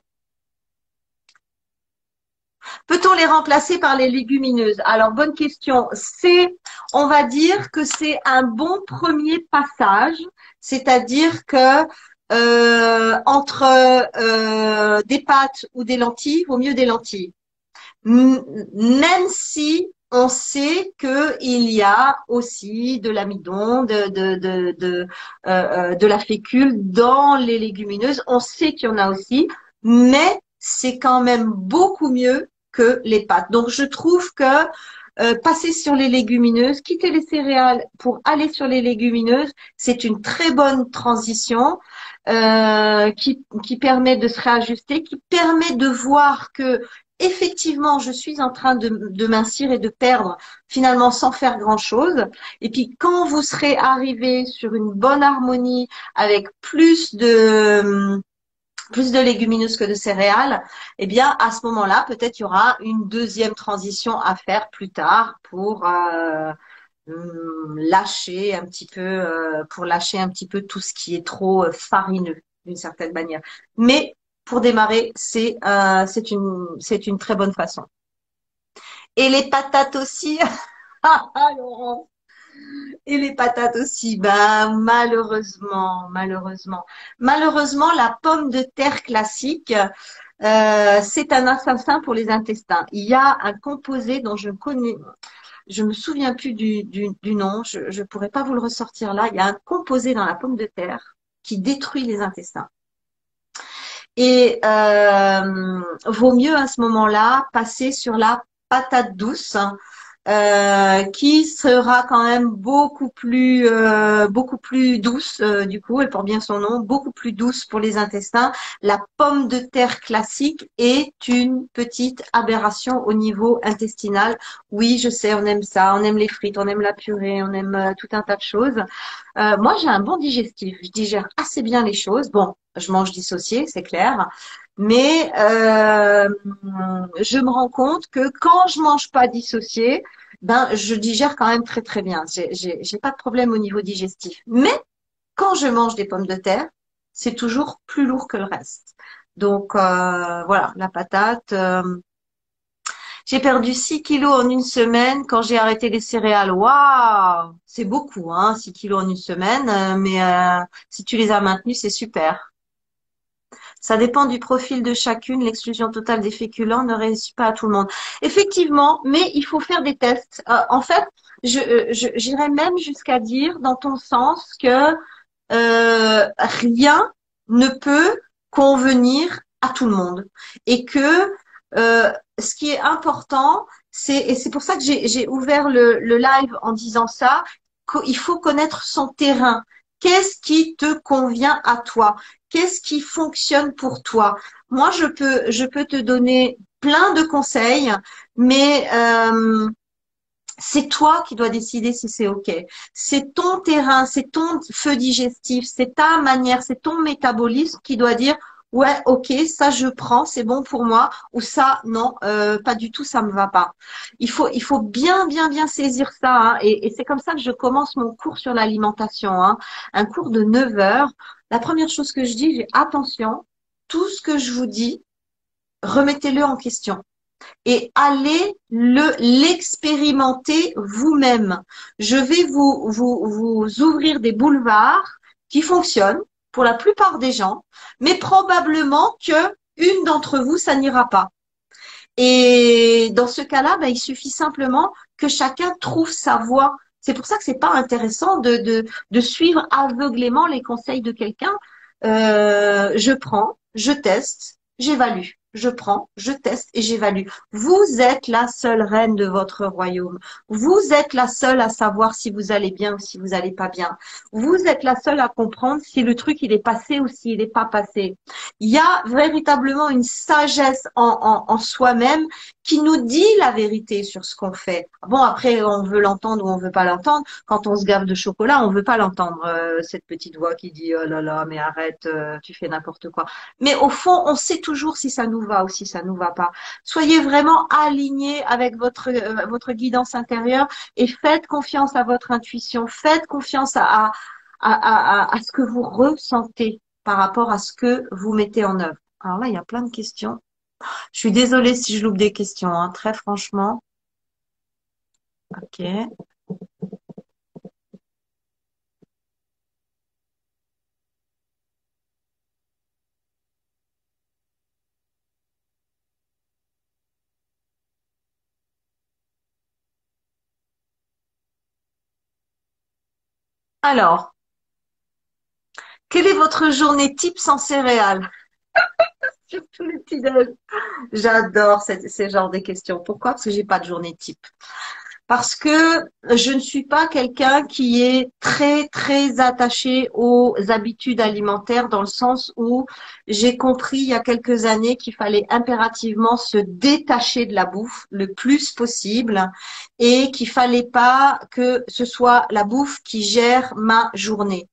Peut-on les remplacer par les légumineuses? Alors, bonne question. C'est, on va dire que c'est un bon premier passage, c'est-à-dire que euh, entre des pâtes ou des lentilles, vaut mieux des lentilles. même si on sait qu'il y a aussi de l'amidon, de, euh, euh, de la fécule dans les légumineuses. On sait qu'il y en a aussi, mais c'est quand même beaucoup mieux que les pâtes. Donc je trouve que euh, passer sur les légumineuses, quitter les céréales pour aller sur les légumineuses, c'est une très bonne transition qui permet de se réajuster, qui permet de voir que effectivement, je suis en train de, de mincir et de perdre finalement sans faire grand-chose. Et puis quand vous serez arrivé sur une bonne harmonie avec plus de plus de légumineuses que de céréales, eh bien à ce moment-là, peut-être il y aura une deuxième transition à faire plus tard pour euh, hum, lâcher un petit peu, euh, pour lâcher un petit peu tout ce qui est trop euh, farineux d'une certaine manière. Mais pour démarrer, c'est euh, c'est une très bonne façon. Et les patates aussi. [laughs] Ah, ah, Laurent. Et les patates aussi. Ben malheureusement, malheureusement, malheureusement, la pomme de terre classique. Euh, c'est un assassin pour les intestins. Il y a un composé dont je connais, je me souviens plus du, du, du nom, je ne pourrais pas vous le ressortir là. Il y a un composé dans la pomme de terre qui détruit les intestins. Et euh, vaut mieux à ce moment-là passer sur la patate douce, euh, qui sera quand même beaucoup plus euh, beaucoup plus douce euh, du coup elle porte bien son nom beaucoup plus douce pour les intestins. La pomme de terre classique est une petite aberration au niveau intestinal. Oui je sais on aime ça on aime les frites on aime la purée on aime tout un tas de choses. Moi j'ai un bon digestif je digère assez bien les choses. Bon je mange dissocié c'est clair mais euh, je me rends compte que quand je mange pas dissocié, ben je digère quand même très très bien. J'ai pas de problème au niveau digestif. Mais quand je mange des pommes de terre, c'est toujours plus lourd que le reste. Donc euh, voilà, la patate. Euh, j'ai perdu 6 kilos en une semaine quand j'ai arrêté les céréales. Waouh, c'est beaucoup, hein, 6 kilos en une semaine. Euh, mais si tu les as maintenus, c'est super. Ça dépend du profil de chacune. L'exclusion totale des féculents ne réussit pas à tout le monde. Effectivement, mais il faut faire des tests. Euh, en fait, euh, j'irais je, même jusqu'à dire, dans ton sens, que euh, rien ne peut convenir à tout le monde. Et que euh, ce qui est important, c'est, et c'est pour ça que j'ai ouvert le, le live en disant ça, qu'il faut connaître son terrain. Qu'est-ce qui te convient à toi? Qu'est-ce qui fonctionne pour toi? Moi, je peux, je peux te donner plein de conseils, mais euh, c'est toi qui dois décider si c'est OK. C'est ton terrain, c'est ton feu digestif, c'est ta manière, c'est ton métabolisme qui doit dire ouais, ok, ça je prends, c'est bon pour moi, ou ça, non, euh, pas du tout, ça me va pas. Il faut, il faut bien, bien, bien saisir ça, hein, et, c'est comme ça que je commence mon cours sur l'alimentation, hein, un cours de 9 heures. La première chose que je dis, j'ai attention, tout ce que je vous dis, remettez-le en question et allez le l'expérimenter vous-même. Je vais vous, vous, vous ouvrir des boulevards qui fonctionnent pour la plupart des gens, mais probablement que une d'entre vous, ça n'ira pas. Et dans ce cas-là, ben, il suffit simplement que chacun trouve sa voie. C'est pour ça que c'est pas intéressant de, suivre aveuglément les conseils de quelqu'un. Euh, je prends, je teste, j'évalue je prends, je teste et j'évalue. Vous êtes la seule reine de votre royaume. Vous êtes la seule à savoir si vous allez bien ou si vous allez pas bien. Vous êtes la seule à comprendre si le truc il est passé ou s'il n'est pas passé. Il y a véritablement une sagesse en, soi-même qui nous dit la vérité sur ce qu'on fait. Bon, après, on veut l'entendre ou on veut pas l'entendre. Quand on se gave de chocolat, on veut pas l'entendre, euh, cette petite voix qui dit, oh là là, mais arrête, euh, tu fais n'importe quoi. Mais au fond, on sait toujours si ça nous va aussi, ça nous va pas. Soyez vraiment alignés avec votre euh, guidance intérieure et faites confiance à votre intuition, faites confiance à, ce que vous ressentez par rapport à ce que vous mettez en œuvre. Alors là, il y a plein de questions. Je suis désolée si je loupe des questions, hein, très franchement. Ok. Alors, quelle est votre journée type sans céréales? [laughs] Surtout les petits J'adore ces genres de questions. Pourquoi? Parce que j'ai pas de journée type parce que je ne suis pas quelqu'un qui est très très attaché aux habitudes alimentaires dans le sens où j'ai compris il y a quelques années qu'il fallait impérativement se détacher de la bouffe le plus possible et qu'il fallait pas que ce soit la bouffe qui gère ma journée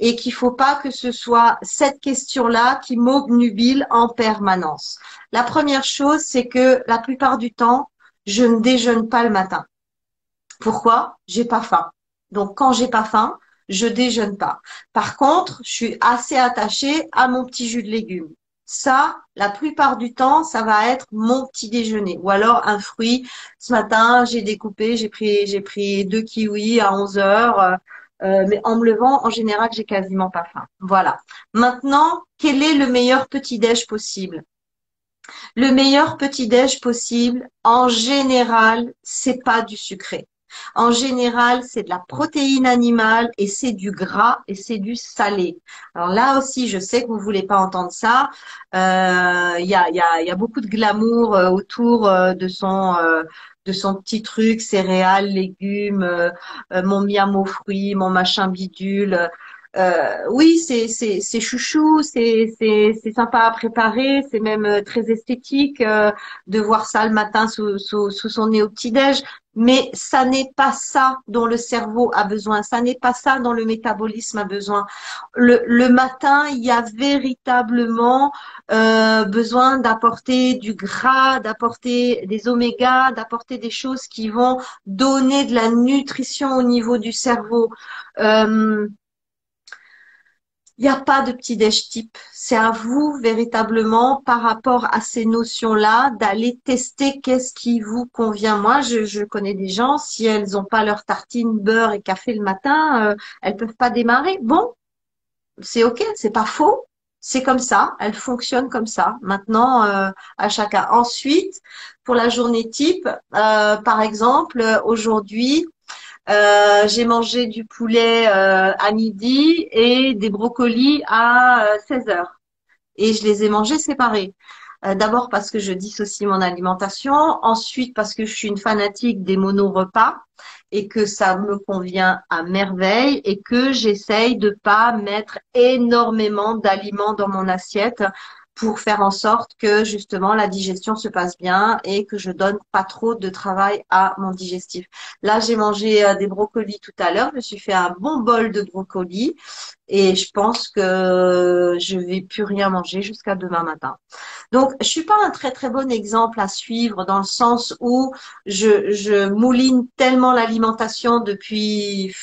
et qu'il faut pas que ce soit cette question-là qui m'obnubile en permanence. La première chose, c'est que la plupart du temps, je ne déjeune pas le matin. Pourquoi? J'ai pas faim. Donc quand j'ai pas faim, je déjeune pas. Par contre, je suis assez attachée à mon petit jus de légumes. Ça, la plupart du temps, ça va être mon petit déjeuner. Ou alors un fruit. Ce matin, j'ai découpé, j'ai pris, j'ai pris deux kiwis à 11 heures. Euh, euh, mais en me levant, en général, j'ai quasiment pas faim. Voilà. Maintenant, quel est le meilleur petit déj possible? Le meilleur petit déj possible, en général, c'est pas du sucré. En général, c'est de la protéine animale et c'est du gras et c'est du salé. Alors là aussi, je sais que vous voulez pas entendre ça. Il euh, y, a, y, a, y, a, beaucoup de glamour euh, autour euh, de son de son petit truc, céréales, légumes, mon miam aux fruits, mon machin bidule. Euh, oui, c'est c'est c'est chouchou, c'est c'est c'est sympa à préparer, c'est même euh, très esthétique euh, de voir ça le matin sous sous, sous son nez au petit déj. Mais ça n'est pas ça dont le cerveau a besoin, ça n'est pas ça dont le métabolisme a besoin. Le le matin, il y a véritablement euh, besoin d'apporter du gras, d'apporter des omégas, d'apporter des choses qui vont donner de la nutrition au niveau du cerveau. Euh, il n'y a pas de petit déj type. C'est à vous véritablement par rapport à ces notions-là d'aller tester qu'est-ce qui vous convient. Moi, je, connais des gens, si elles n'ont pas leur tartine, beurre et café le matin, euh, elles peuvent pas démarrer. Bon, c'est ok, c'est pas faux. C'est comme ça, elles fonctionnent comme ça. Maintenant, euh, à chacun. Ensuite, pour la journée type, euh, par exemple, aujourd'hui, euh, j'ai mangé du poulet euh, à midi et des brocolis à 16 euh, heures. Et je les ai mangés séparés. D'abord parce que je dissocie mon alimentation, ensuite parce que je suis une fanatique des mono-repas et que ça me convient à merveille et que j'essaye de pas mettre énormément d'aliments dans mon assiette pour faire en sorte que justement la digestion se passe bien et que je donne pas trop de travail à mon digestif. Là, j'ai mangé euh, des brocolis tout à l'heure. Je me suis fait un bon bol de brocolis et je pense que je vais plus rien manger jusqu'à demain matin. Donc, je suis pas un très très bon exemple à suivre dans le sens où je, je mouline tellement l'alimentation depuis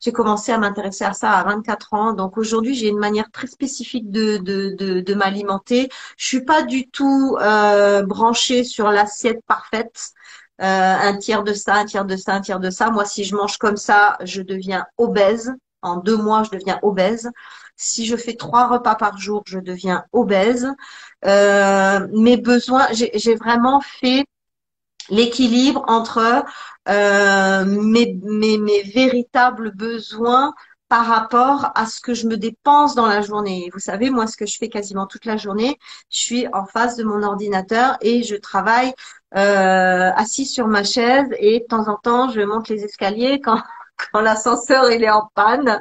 j'ai commencé à m'intéresser à ça à 24 ans. Donc aujourd'hui, j'ai une manière très spécifique de, de, de, de m'alimenter. Je suis pas du tout euh, branchée sur l'assiette parfaite. Euh, un tiers de ça, un tiers de ça, un tiers de ça. Moi, si je mange comme ça, je deviens obèse. En deux mois, je deviens obèse. Si je fais trois repas par jour, je deviens obèse. Euh, mes besoins, j'ai vraiment fait l'équilibre entre euh, mes, mes, mes, véritables besoins par rapport à ce que je me dépense dans la journée. Vous savez, moi, ce que je fais quasiment toute la journée, je suis en face de mon ordinateur et je travaille euh, assis sur ma chaise et de temps en temps, je monte les escaliers quand [laughs] quand l'ascenseur il est en panne.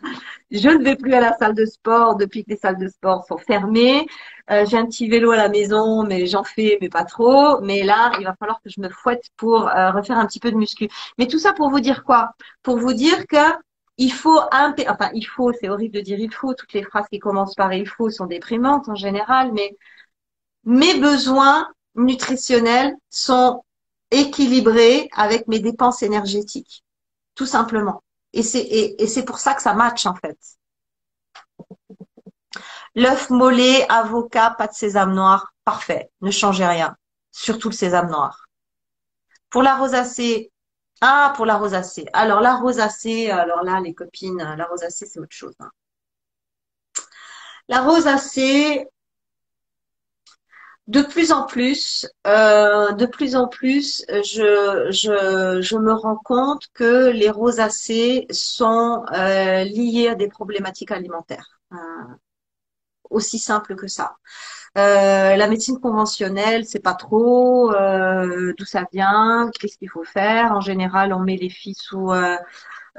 Je ne vais plus à la salle de sport depuis que les salles de sport sont fermées. Euh, j'ai un petit vélo à la maison, mais j'en fais, mais pas trop. Mais là, il va falloir que je me fouette pour euh, refaire un petit peu de muscu. Mais tout ça pour vous dire quoi? Pour vous dire que il faut enfin il faut, c'est horrible de dire il faut. Toutes les phrases qui commencent par il faut sont déprimantes en général, mais mes besoins nutritionnels sont équilibrés avec mes dépenses énergétiques, tout simplement. Et c'est et, c'est pour ça que ça match en fait. L'œuf mollet, avocat, pas de sésame noir, parfait. Ne changez rien. Surtout le sésame noir. Pour la rosacée, ah, pour la rosacée. Alors la rosacée, alors là, les copines, la rosacée, c'est autre chose. Hein. La rosacée, de plus en plus, euh, de plus en plus, je, je, je me rends compte que les rosacées sont euh, liées à des problématiques alimentaires. Euh, aussi simple que ça. Euh, la médecine conventionnelle, c'est pas trop euh, d'où ça vient, qu'est-ce qu'il faut faire. En général, on met les filles sous euh,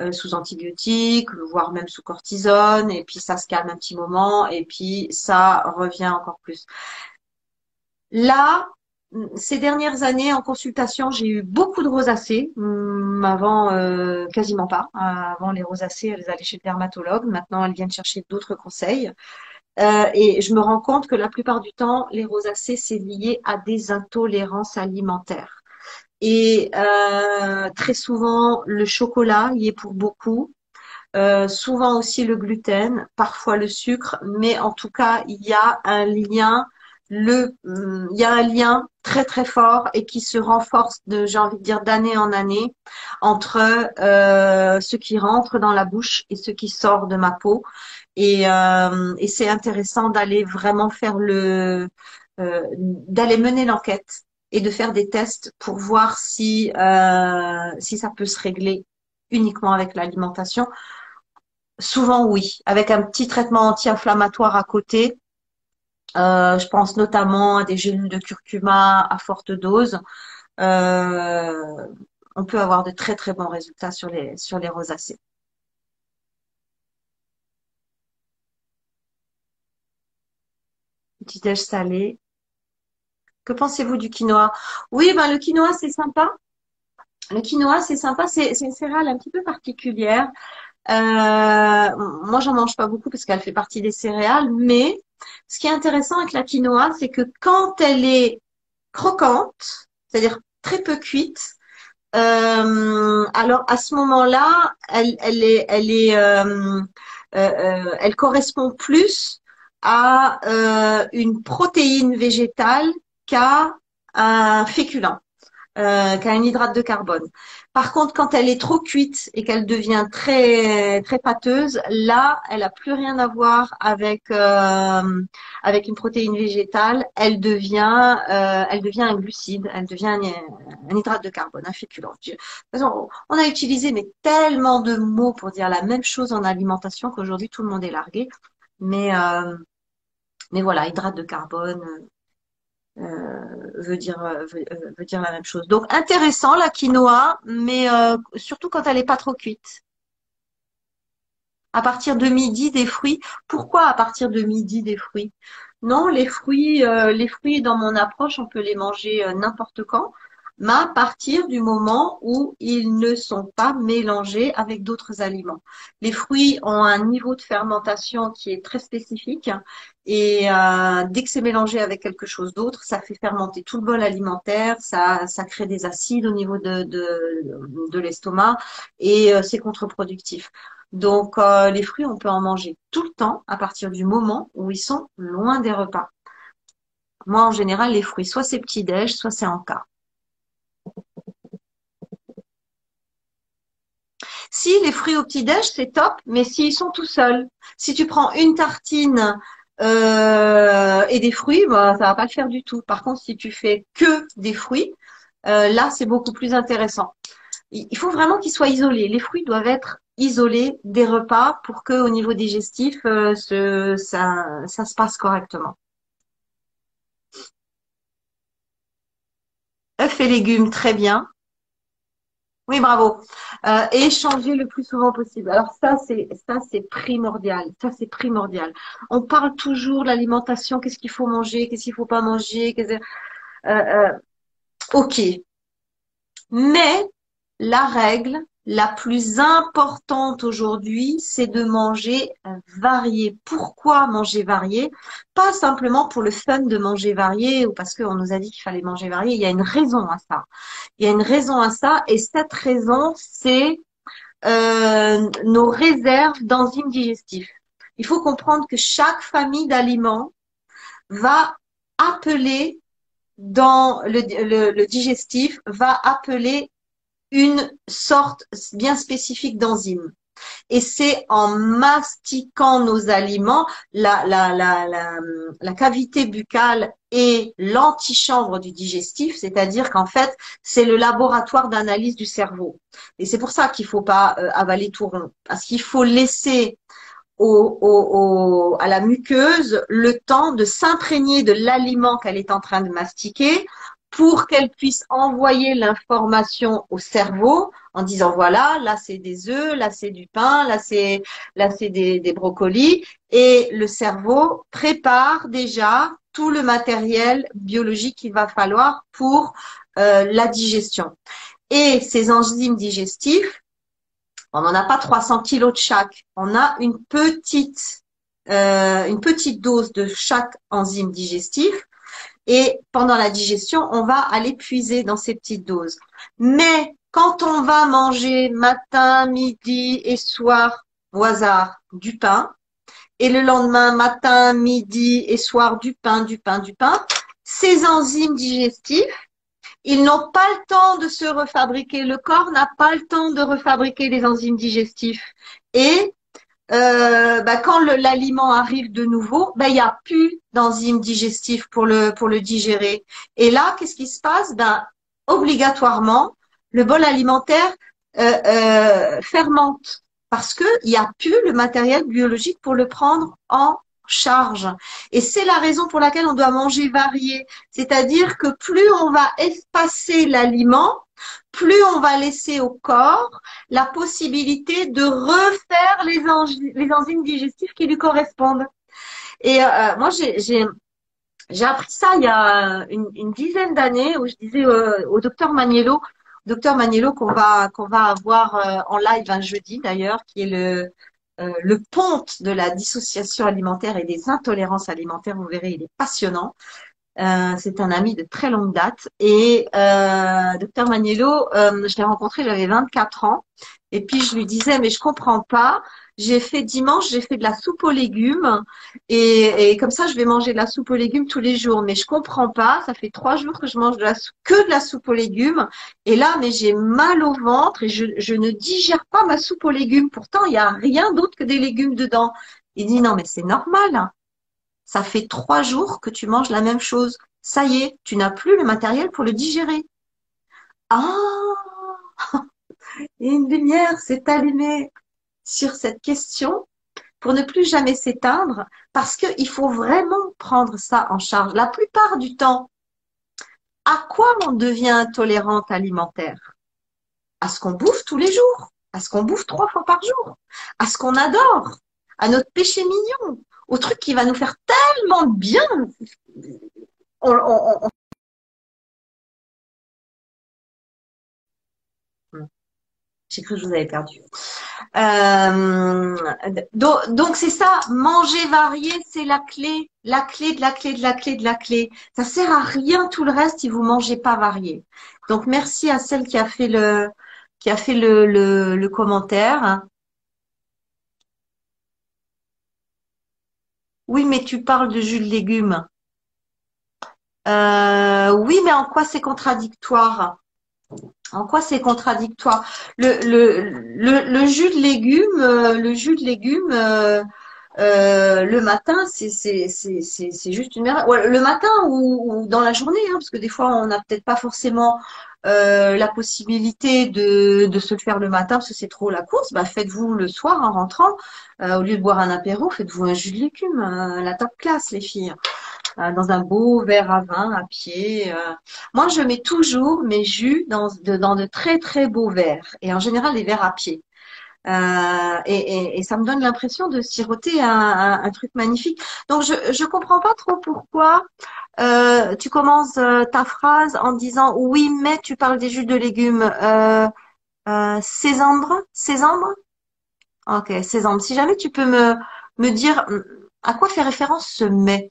euh, sous antibiotiques, voire même sous cortisone, et puis ça se calme un petit moment, et puis ça revient encore plus. Là, ces dernières années en consultation, j'ai eu beaucoup de rosacées. Hum, avant, euh, quasiment pas. Avant, les rosacées, elles allaient chez le dermatologue. Maintenant, elles viennent chercher d'autres conseils. Euh, et je me rends compte que la plupart du temps, les rosacées, c'est lié à des intolérances alimentaires. Et euh, très souvent, le chocolat y est pour beaucoup. Euh, souvent aussi le gluten, parfois le sucre, mais en tout cas, il y a un lien le, hum, il y a un lien très très fort et qui se renforce de, j'ai envie de dire, d'année en année entre euh, ce qui rentre dans la bouche et ce qui sort de ma peau. Et, euh, et c'est intéressant d'aller vraiment faire le, euh, d'aller mener l'enquête et de faire des tests pour voir si euh, si ça peut se régler uniquement avec l'alimentation. Souvent oui, avec un petit traitement anti-inflammatoire à côté euh, je pense notamment à des gélules de curcuma à forte dose. Euh, on peut avoir de très très bons résultats sur les sur les rosacées. Petit déj salé. Que pensez-vous du quinoa? Oui, ben le quinoa c'est sympa. Le quinoa c'est sympa, c'est une céréale un petit peu particulière. Euh, moi, j'en mange pas beaucoup parce qu'elle fait partie des céréales, mais ce qui est intéressant avec la quinoa, c'est que quand elle est croquante, c'est-à-dire très peu cuite, euh, alors à ce moment-là, elle, elle est, elle est, euh, euh, elle correspond plus à une protéine végétale qu'à un féculent, qu'à un hydrate de carbone. Par contre, quand elle est trop cuite et qu'elle devient très très pâteuse, là, elle a plus rien à voir avec euh, avec une protéine végétale. Elle devient euh, elle devient un glucide, elle devient un, hydrate de carbone, un féculent. on a utilisé mais tellement de mots pour dire la même chose en alimentation qu'aujourd'hui tout le monde est largué. Mais euh, mais voilà, hydrate de carbone, euh, veut dire euh, euh, veut, dire la même chose. Donc intéressant la quinoa, mais surtout quand elle est pas trop cuite. À partir de midi des fruits. Pourquoi à partir de midi des fruits? Non, les fruits, les fruits dans mon approche, on peut les manger n'importe quand mais à partir du moment où ils ne sont pas mélangés avec d'autres aliments. Les fruits ont un niveau de fermentation qui est très spécifique et euh, dès que c'est mélangé avec quelque chose d'autre, ça fait fermenter tout le bol alimentaire, ça, ça crée des acides au niveau de, de, l'estomac et euh, c'est contre-productif. Donc euh, les fruits, on peut en manger tout le temps à partir du moment où ils sont loin des repas. Moi, en général, les fruits, soit c'est petit-déj, soit c'est en cas. Si les fruits au petit-déj, c'est top, mais s'ils sont tout seuls, si tu prends une tartine euh, et des fruits, bah, ça va pas le faire du tout. Par contre, si tu fais que des fruits, euh, là, c'est beaucoup plus intéressant. Il faut vraiment qu'ils soient isolés. Les fruits doivent être isolés des repas pour que au niveau digestif, euh, ça, ça se passe correctement. œufs et légumes, très bien. Oui, bravo. Euh, et changer le plus souvent possible. Alors ça, c'est ça, c'est primordial. Ça, c'est primordial. On parle toujours de l'alimentation, qu'est-ce qu'il faut manger, qu'est-ce qu'il faut pas manger? Euh, euh, ok. Mais la règle, la plus importante aujourd'hui, c'est de manger varié. Pourquoi manger varié? Pas simplement pour le fun de manger varié ou parce qu'on nous a dit qu'il fallait manger varié. Il y a une raison à ça. Il y a une raison à ça et cette raison, c'est euh, nos réserves d'enzymes digestifs. Il faut comprendre que chaque famille d'aliments va appeler dans le digestif, va appeler une sorte bien spécifique d'enzyme. Et c'est en mastiquant nos aliments, la, la, la, la, cavité buccale et l'antichambre du digestif, c'est-à-dire qu'en fait, c'est le laboratoire d'analyse du cerveau. Et c'est pour ça qu'il faut pas euh, avaler tout rond, parce qu'il faut laisser à la muqueuse le temps de s'imprégner de l'aliment qu'elle est en train de mastiquer pour qu'elle puisse envoyer l'information au cerveau en disant voilà, là c'est des œufs, là c'est du pain, là c'est là c'est des, des brocolis. Et le cerveau prépare déjà tout le matériel biologique qu'il va falloir pour euh, la digestion. Et ces enzymes digestifs, on n'en a pas 300 kilos de chaque, on a une petite euh, une petite dose de chaque enzyme digestif et pendant la digestion, on va aller puiser dans ces petites doses. Mais quand on va manger matin, midi et soir au hasard du pain, et le lendemain matin, midi et soir du pain, du pain, du pain, ces enzymes digestifs, ils n'ont pas le temps de se refabriquer. Le corps n'a pas le temps de refabriquer les enzymes digestifs. Et euh, bah, quand l'aliment arrive de nouveau, bah, il n'y a plus d'enzymes digestifs pour le, pour le digérer. Et là, qu'est-ce qui se passe? Ben, Obligatoirement, le bol alimentaire euh, euh, fermente parce qu'il n'y a plus le matériel biologique pour le prendre en charge. Et c'est la raison pour laquelle on doit manger varié. C'est-à-dire que plus on va espacer l'aliment, plus on va laisser au corps la possibilité de refaire les, enzymes digestives qui lui correspondent. Et euh, moi, j'ai appris ça il y a une, dizaine d'années où je disais euh, au docteur Maniello, docteur Maniello qu'on va qu'on va avoir euh, en live un jeudi d'ailleurs, qui est le le ponte de la dissociation alimentaire et des intolérances alimentaires. Vous verrez, il est passionnant. Euh, c'est un ami de très longue date. Et euh, docteur Maniello, euh, je l'ai rencontré, j'avais 24 ans. Et puis je lui disais, mais je comprends pas. J'ai fait dimanche, j'ai fait de la soupe aux légumes. Et, comme ça, je vais manger de la soupe aux légumes tous les jours. Mais je comprends pas. Ça fait trois jours que je mange de la que de la soupe aux légumes. Et là, mais j'ai mal au ventre et je, je ne digère pas ma soupe aux légumes. Pourtant, il n'y a rien d'autre que des légumes dedans. Il dit, non, mais c'est normal. Ça fait trois jours que tu manges la même chose. Ça y est, tu n'as plus le matériel pour le digérer. Ah Une lumière s'est allumée sur cette question pour ne plus jamais s'éteindre parce qu'il faut vraiment prendre ça en charge. La plupart du temps, à quoi on devient intolérante alimentaire? À ce qu'on bouffe tous les jours, à ce qu'on bouffe trois fois par jour, à ce qu'on adore, à notre péché mignon, au truc qui va nous faire tellement bien. J'ai cru que je vous avais perdu. Euh, donc c'est ça, manger varié, c'est la clé, la clé de la clé de la clé de la clé. Ça sert à rien tout le reste si vous mangez pas varié. Donc merci à celle qui a fait le commentaire. Oui, mais tu parles de jus de légumes. Euh, oui, mais en quoi c'est contradictoire? En quoi c'est contradictoire? Le, jus de légumes, euh, le jus de légumes, euh, le matin, c'est c'est juste une merde. le matin ou, dans la journée, hein, parce que des fois on n'a peut-être pas forcément la possibilité de, de se le faire le matin parce que c'est trop la course. Bah faites-vous le soir en rentrant. au lieu de boire un apéro, faites-vous un jus de légumes, la top classe les filles. dans un beau verre à vin à pied. Moi, je mets toujours mes jus dans de, dans de très très beaux verres et en général les verres à pied. Euh, et, ça me donne l'impression de siroter un, truc magnifique. Donc je je comprends pas trop pourquoi euh, tu commences euh, ta phrase en disant oui mais tu parles des jus de légumes. Euh. Ok, sésambres. Si jamais tu peux me me dire à quoi fait référence ce mais.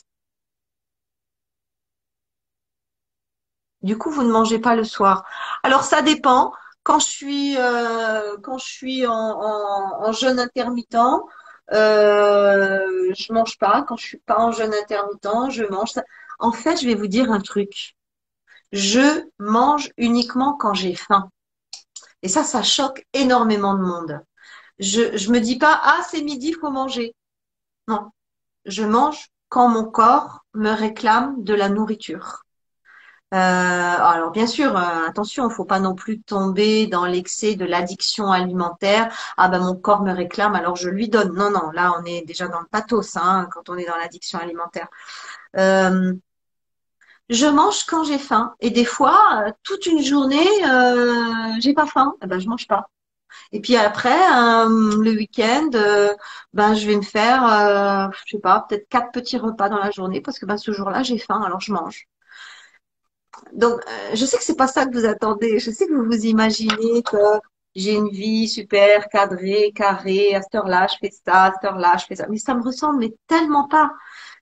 Du coup, vous ne mangez pas le soir. Alors ça dépend. Quand je suis euh, quand je suis en, en, jeûne intermittent, euh, je mange pas. Quand je suis pas en jeûne intermittent, je mange. En fait, je vais vous dire un truc. Je mange uniquement quand j'ai faim. Et ça, ça choque énormément de monde. Je je me dis pas ah c'est midi faut manger. Non, je mange quand mon corps me réclame de la nourriture. Euh, alors bien sûr, euh, attention, il faut pas non plus tomber dans l'excès de l'addiction alimentaire. Ah ben mon corps me réclame, alors je lui donne. Non non, là on est déjà dans le pathos hein, quand on est dans l'addiction alimentaire. Euh, je mange quand j'ai faim et des fois toute une journée j'ai pas faim, eh ben je mange pas. Et puis après, le week-end, ben je vais me faire, je sais pas, peut-être quatre petits repas dans la journée parce que ben ce jour-là j'ai faim, alors je mange. Donc, euh, je sais que c'est pas ça que vous attendez. Je sais que vous vous imaginez que j'ai une vie super cadrée, carrée. À cette heure-là, je fais ça. À cette heure-là, je fais ça. Mais ça me ressemble mais tellement pas.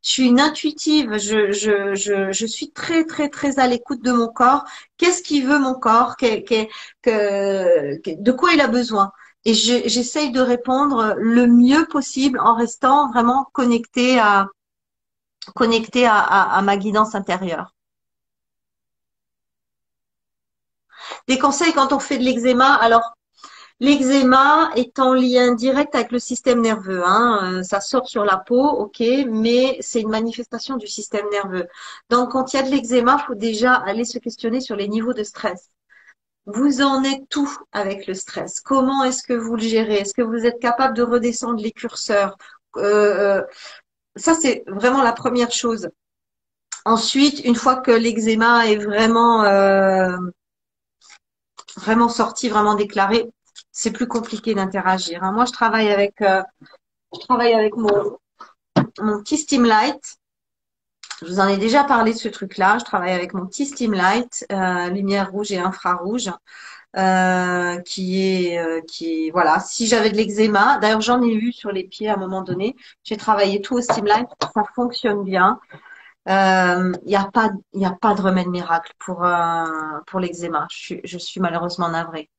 Je suis une intuitive. Je, je, je, je suis très, très, très à l'écoute de mon corps. Qu'est-ce qu'il veut mon corps? Que, que, De quoi il a besoin? Et j'essaye de répondre le mieux possible en restant vraiment connecté à connecté à, à ma guidance intérieure. Des conseils quand on fait de l'eczéma. Alors, l'eczéma est en lien direct avec le système nerveux. Hein. Euh, ça sort sur la peau, ok, mais c'est une manifestation du système nerveux. Donc, quand il y a de l'eczéma, il faut déjà aller se questionner sur les niveaux de stress. Vous en êtes tout avec le stress? Comment est-ce que vous le gérez? Est-ce que vous êtes capable de redescendre les curseurs? Euh, euh, Ça, c'est vraiment la première chose. Ensuite, une fois que l'eczéma est vraiment vraiment sorti, vraiment déclaré, c'est plus compliqué d'interagir. Hein. Moi, je travaille avec, euh, je travaille avec mon, mon petit Steam Light. Je vous en ai déjà parlé de ce truc-là. Je travaille avec mon petit Steam Light, euh, lumière rouge et infrarouge, euh, qui est, euh, qui voilà. Si j'avais de l'eczéma, d'ailleurs j'en ai eu sur les pieds à un moment donné. J'ai travaillé tout au Steam Light, ça fonctionne bien. Il euh, n'y a pas, a pas de remède miracle pour euh, pour l'eczéma. Je suis, malheureusement navrée.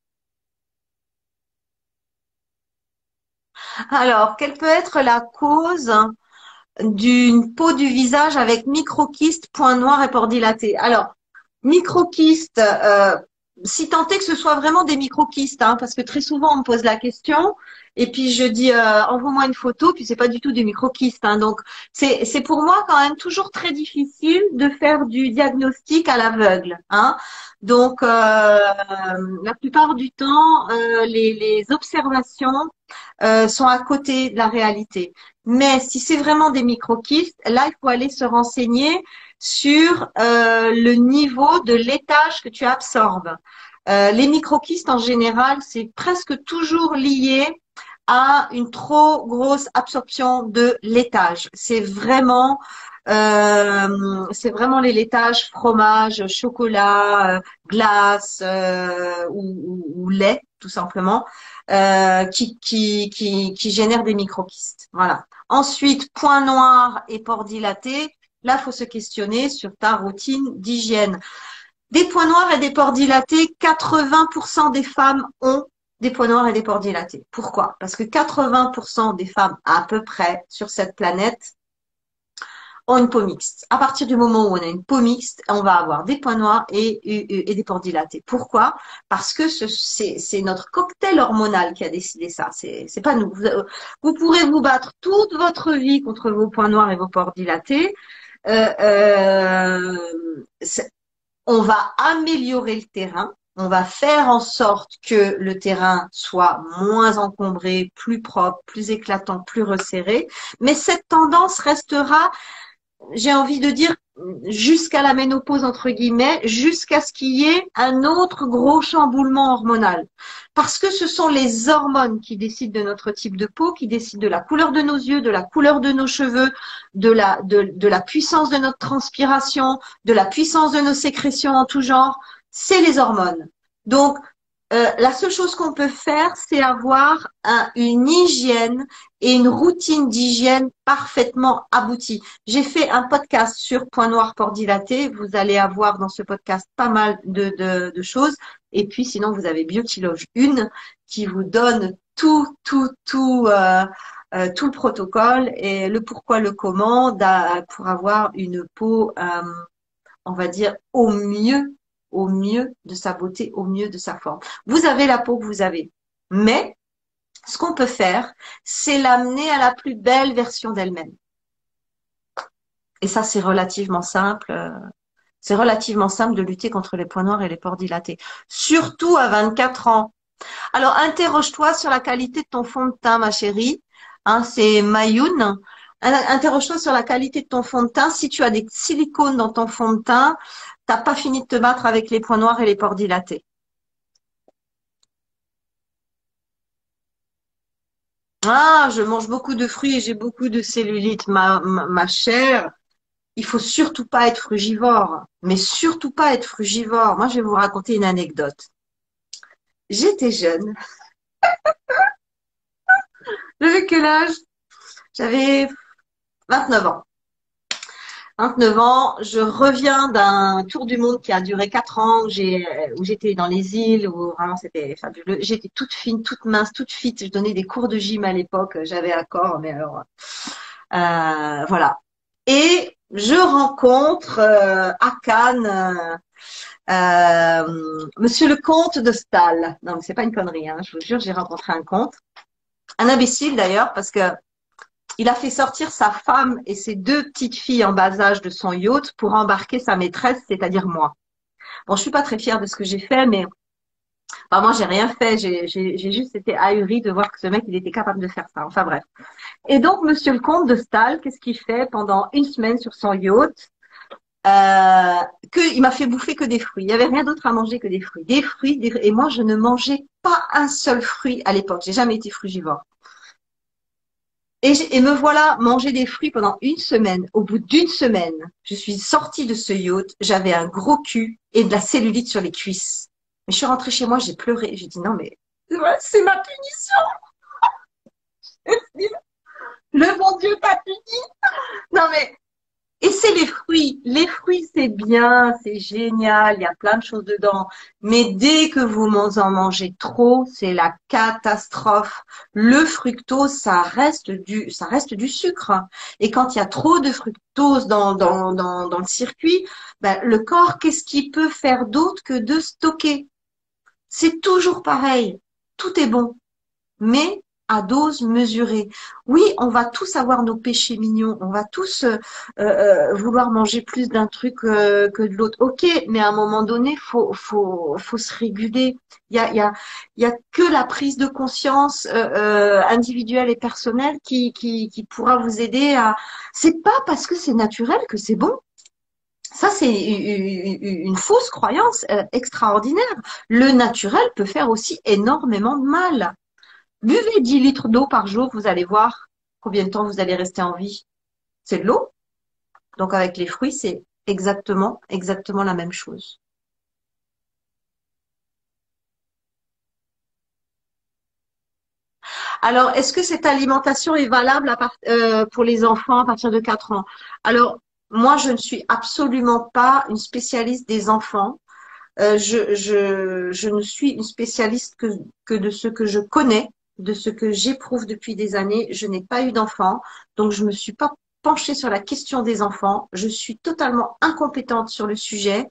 Alors, quelle peut être la cause d'une peau du visage avec microkyste, points noirs et pores dilatés Alors, microkyste, euh, si tant est que ce soit vraiment des microkystes, hein, parce que très souvent on me pose la question, et puis je dis euh, envoie-moi une photo, puis c'est pas du tout des microkystes. Hein, donc c'est c'est pour moi quand même toujours très difficile de faire du diagnostic à l'aveugle. Hein. Donc euh, la plupart du temps, euh, les, les observations euh, sont à côté de la réalité. Mais si c'est vraiment des microkystes, là il faut aller se renseigner sur euh, le niveau de l'étage que tu absorbes. Euh, les microkystes en général, c'est presque toujours lié à une trop grosse absorption de laitage. C'est vraiment euh, c'est vraiment les laitages fromage, chocolat, glace ou, lait tout simplement qui, qui, qui, qui génèrent des microkystes. Voilà. Ensuite, point noir et port dilaté. Là, faut se questionner sur ta routine d'hygiène. Des points noirs et des pores dilatés, 80% des femmes ont des points noirs et des pores dilatés. Pourquoi? Parce que 80% des femmes à peu près sur cette planète ont une peau mixte. À partir du moment où on a une peau mixte, on va avoir des points noirs et, des pores dilatés. Pourquoi? Parce que c'est notre cocktail hormonal qui a décidé ça. C'est pas nous. Vous, vous pourrez vous battre toute votre vie contre vos points noirs et vos pores dilatés. Euh, euh, on va améliorer le terrain, on va faire en sorte que le terrain soit moins encombré, plus propre, plus éclatant, plus resserré. Mais cette tendance restera j'ai envie de dire jusqu'à la ménopause entre guillemets, jusqu'à ce qu'il y ait un autre gros chamboulement hormonal. Parce que ce sont les hormones qui décident de notre type de peau, qui décident de la couleur de nos yeux, de la couleur de nos cheveux, de la, puissance de notre transpiration, de la puissance de nos sécrétions en tout genre. C'est les hormones. Donc, euh, la seule chose qu'on peut faire, c'est avoir une hygiène et une routine d'hygiène parfaitement aboutie. J'ai fait un podcast sur point noir port dilaté. Vous allez avoir dans ce podcast pas mal de, choses. Et puis sinon, vous avez Biotiloge 1 qui vous donne tout, tout, tout, euh, euh, tout le protocole et le pourquoi, le comment pour avoir une peau, on va dire, au mieux au mieux de sa beauté, au mieux de sa forme. Vous avez la peau que vous avez, mais ce qu'on peut faire, c'est l'amener à la plus belle version d'elle-même. Et ça, c'est relativement simple. Euh, c'est relativement simple de lutter contre les points noirs et les pores dilatés. Surtout à 24 ans. Alors, interroge-toi sur la qualité de ton fond de teint, ma chérie. Hein, c'est Mayoun. Interroge-toi sur la qualité de ton fond de teint. Si tu as des silicones dans ton fond de teint, t'as pas fini de te battre avec les points noirs et les pores dilatés. Ah, je mange beaucoup de fruits et j'ai beaucoup de cellulite, ma, ma, chère. Il faut surtout pas être frugivore, mais surtout pas être frugivore. Moi, je vais vous raconter une anecdote. J'étais jeune. [laughs] J'avais quel âge? J'avais 29 ans. 29 ans, je reviens d'un tour du monde qui a duré 4 ans, où j'étais dans les îles, où vraiment c'était fabuleux. J'étais toute fine, toute mince, toute fit. Je donnais des cours de gym à l'époque. J'avais un corps, mais alors, euh, voilà. Et je rencontre euh, à Cannes euh, Monsieur le comte de Stahl. Non, mais c'est pas une connerie. Hein, je vous jure, j'ai rencontré un comte, un imbécile d'ailleurs, parce que il a fait sortir sa femme et ses deux petites filles en bas âge de son yacht pour embarquer sa maîtresse, c'est-à-dire moi. Bon, je suis pas très fière de ce que j'ai fait, mais enfin, moi j'ai rien fait. J'ai juste été ahurie de voir que ce mec il était capable de faire ça. Enfin bref. Et donc Monsieur le comte de Stahl, qu'est-ce qu'il fait pendant une semaine sur son yacht? Euh, que, il m'a fait bouffer que des fruits. Il n'y avait rien d'autre à manger que des fruits. Des fruits, des... et moi je ne mangeais pas un seul fruit à l'époque. J'ai jamais été frugivore. Et, me voilà manger des fruits pendant une semaine. Au bout d'une semaine, je suis sortie de ce yacht. J'avais un gros cul et de la cellulite sur les cuisses. Mais je suis rentrée chez moi, j'ai pleuré. J'ai dit non mais c'est ma punition. [laughs] Le bon Dieu t'a puni. Non mais et c'est les fruits. Les fruits, c'est bien, c'est génial, il y a plein de choses dedans. Mais dès que vous en mangez trop, c'est la catastrophe. Le fructose, ça reste du, ça reste du sucre. Et quand il y a trop de fructose dans, dans, dans, dans le circuit, ben, le corps, qu'est-ce qu'il peut faire d'autre que de stocker? C'est toujours pareil. Tout est bon. Mais à dose mesurée. Oui, on va tous avoir nos péchés mignons, on va tous euh, euh, vouloir manger plus d'un truc euh, que de l'autre. Ok, mais à un moment donné, faut faut faut se réguler. Il y a y a y a que la prise de conscience individuelle et personnelle qui qui qui pourra vous aider à. C'est pas parce que c'est naturel que c'est bon. Ça, c'est une fausse croyance extraordinaire. Le naturel peut faire aussi énormément de mal. Buvez 10 litres d'eau par jour, vous allez voir combien de temps vous allez rester en vie. C'est de l'eau. Donc avec les fruits, c'est exactement, exactement la même chose. Alors, est-ce que cette alimentation est valable euh, pour les enfants à partir de 4 ans? Alors, moi, je ne suis absolument pas une spécialiste des enfants. Euh, je, ne suis une spécialiste que de ce que je connais de ce que j'éprouve depuis des années. Je n'ai pas eu d'enfant, donc je me suis pas penchée sur la question des enfants. Je suis totalement incompétente sur le sujet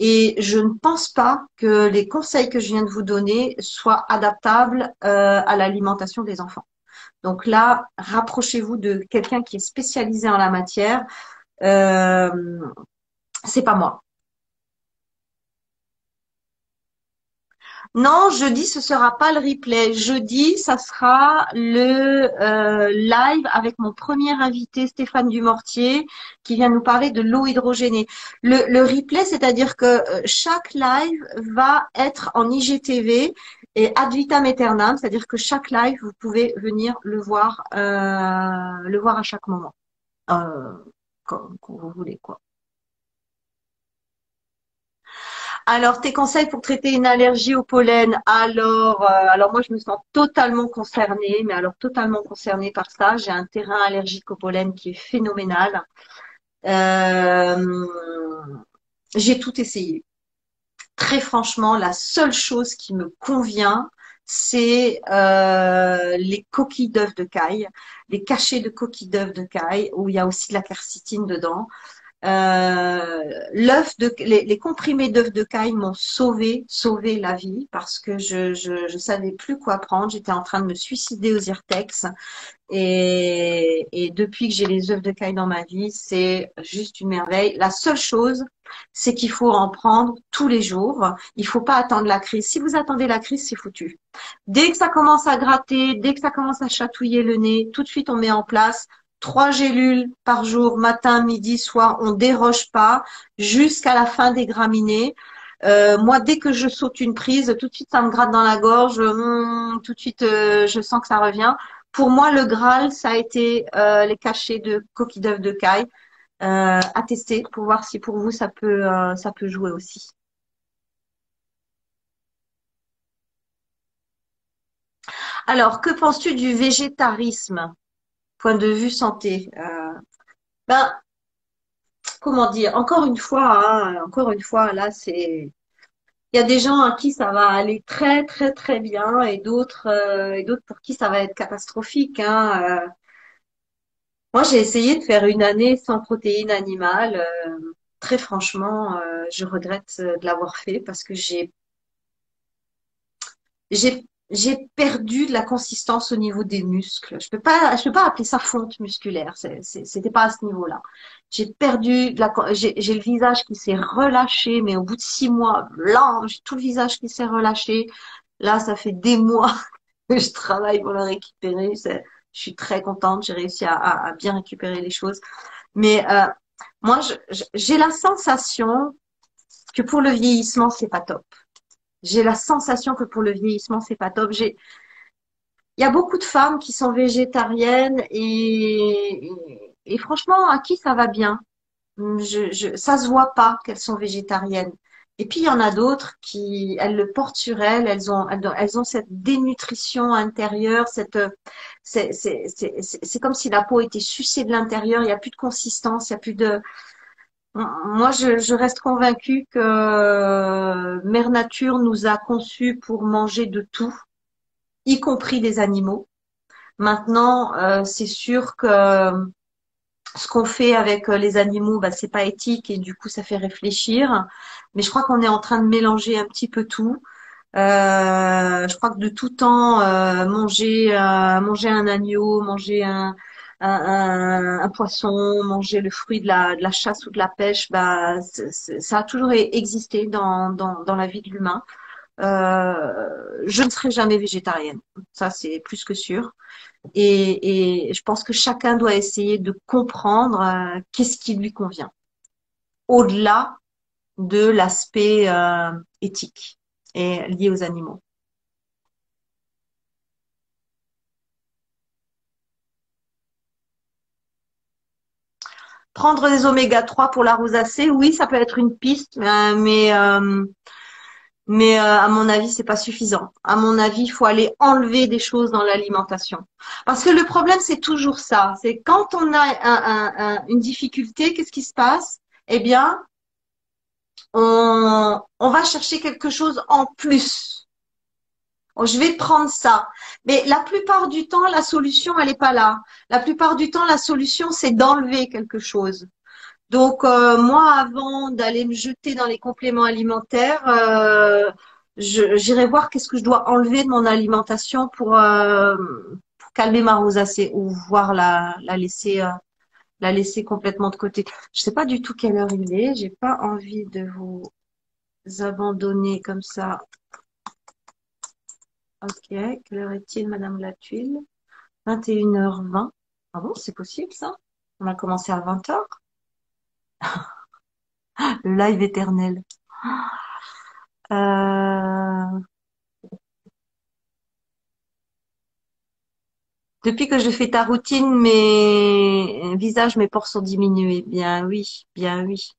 et je ne pense pas que les conseils que je viens de vous donner soient adaptables euh, à l'alimentation des enfants. Donc là, rapprochez-vous de quelqu'un qui est spécialisé en la matière. Euh, c'est pas moi. Non, jeudi, ce sera pas le replay. Jeudi, ça sera le euh, live avec mon premier invité, Stéphane Dumortier, qui vient nous parler de l'eau hydrogénée. Le, replay, c'est-à-dire que euh, chaque live va être en IGTV et ad vitam aeternam, c'est-à-dire que chaque live, vous pouvez venir le voir, euh, le voir à chaque moment, quand, quand vous voulez, quoi. Alors, tes conseils pour traiter une allergie au pollen Alors, euh, alors moi, je me sens totalement concernée, mais alors totalement concernée par ça. J'ai un terrain allergique au pollen qui est phénoménal. Euh, j'ai tout essayé. Très franchement, la seule chose qui me convient, c'est euh, les coquilles d'œufs de caille, les cachets de coquilles d'œufs de caille, où il y a aussi de la quercitine dedans. Euh, l'œuf de, les, les comprimés d'œufs de caille m'ont sauvé, sauvé la vie parce que je, je, je savais plus quoi prendre. J'étais en train de me suicider aux Irtex et, et depuis que j'ai les œufs de caille dans ma vie, c'est juste une merveille. La seule chose, c'est qu'il faut en prendre tous les jours. Il faut pas attendre la crise. Si vous attendez la crise, c'est foutu. Dès que ça commence à gratter, dès que ça commence à chatouiller le nez, tout de suite on met en place trois gélules par jour, matin, midi, soir. On déroge pas jusqu'à la fin des graminées. Euh, moi, dès que je saute une prise, tout de suite ça me gratte dans la gorge. Hum, tout de suite, euh, je sens que ça revient. Pour moi, le Graal, ça a été euh, les cachets de coquilles d'œufs de caille à tester pour voir si pour vous ça peut jouer aussi. Alors, que penses-tu du végétarisme, point de vue santé? Euh, ben, comment dire? Encore une fois, hein, encore une fois, là, c'est il y a des gens à qui ça va aller très très très bien et d'autres euh, et d'autres pour qui ça va être catastrophique. Hein. Euh, moi, j'ai essayé de faire une année sans protéines animales. Très franchement, je regrette de l'avoir fait parce que j'ai j'ai perdu de la consistance au niveau des muscles. Je peux pas je peux pas appeler ça fonte musculaire. C'était pas à ce niveau-là. J'ai perdu de la j'ai le visage qui s'est relâché, mais au bout de six mois, blanc, j'ai tout le visage qui s'est relâché. Là, ça fait des mois [laughs] que je travaille pour le récupérer. Je suis très contente. J'ai réussi à, à- à bien récupérer les choses. Mais euh, moi, j'ai la sensation que pour le vieillissement, c'est pas top. J'ai la sensation que pour le vieillissement, c'est pas top. J'ai, il y a beaucoup de femmes qui sont végétariennes et, et, franchement, à qui ça va bien? Je, je, ça se voit pas qu'elles sont végétariennes. Et puis il y en a d'autres qui, elles le portent sur elles, elles ont, elles ont cette dénutrition intérieure, cette, c'est comme si la peau était sucée de l'intérieur, il n'y a plus de consistance, il n'y a plus de, moi, je, reste convaincue que euh, Mère Nature nous a conçus pour manger de tout, y compris des animaux. Maintenant, euh, c'est sûr que ce qu'on fait avec euh, les animaux, bah, c'est pas éthique et du coup, ça fait réfléchir. Mais je crois qu'on est en train de mélanger un petit peu tout. Euh, je crois que de tout temps, euh, manger, euh, manger un agneau, manger un, un, poisson, manger le fruit de la, chasse ou de la pêche, bah, ça a toujours existé dans, la vie de l'humain. Euh, je ne serai jamais végétarienne, ça c'est plus que sûr. Et, et je pense que chacun doit essayer de comprendre euh, qu'est-ce qui lui convient, au-delà de l'aspect euh, éthique et lié aux animaux. Prendre des oméga 3 pour la rosacée, oui, ça peut être une piste, mais, mais, euh, euh, à mon avis, c'est pas suffisant. À mon avis, il faut aller enlever des choses dans l'alimentation. Parce que le problème, c'est toujours ça. C'est quand on a un- un- un- une difficulté, qu'est-ce qui se passe? Eh bien, on va chercher quelque chose en plus. Oh, je vais prendre ça. Mais la plupart du temps, la solution, elle n'est pas là. La plupart du temps, la solution, c'est d'enlever quelque chose. Donc, euh, moi, avant d'aller me jeter dans les compléments alimentaires, euh, j'irai voir qu'est-ce que je dois enlever de mon alimentation pour, euh, calmer ma rosacée ou voir la, la laisser, la laisser complètement de côté. Je sais pas du tout quelle heure il est. J'ai pas envie de vous abandonner comme ça. Ok, quelle heure est-il, Madame Latuile? 21h20. Ah bon, c'est possible ça? On a commencé à 20h? [laughs] Le live éternel. Euh, depuis que je fais ta routine, mes visages, mes pores sont diminués. Bien oui, bien oui.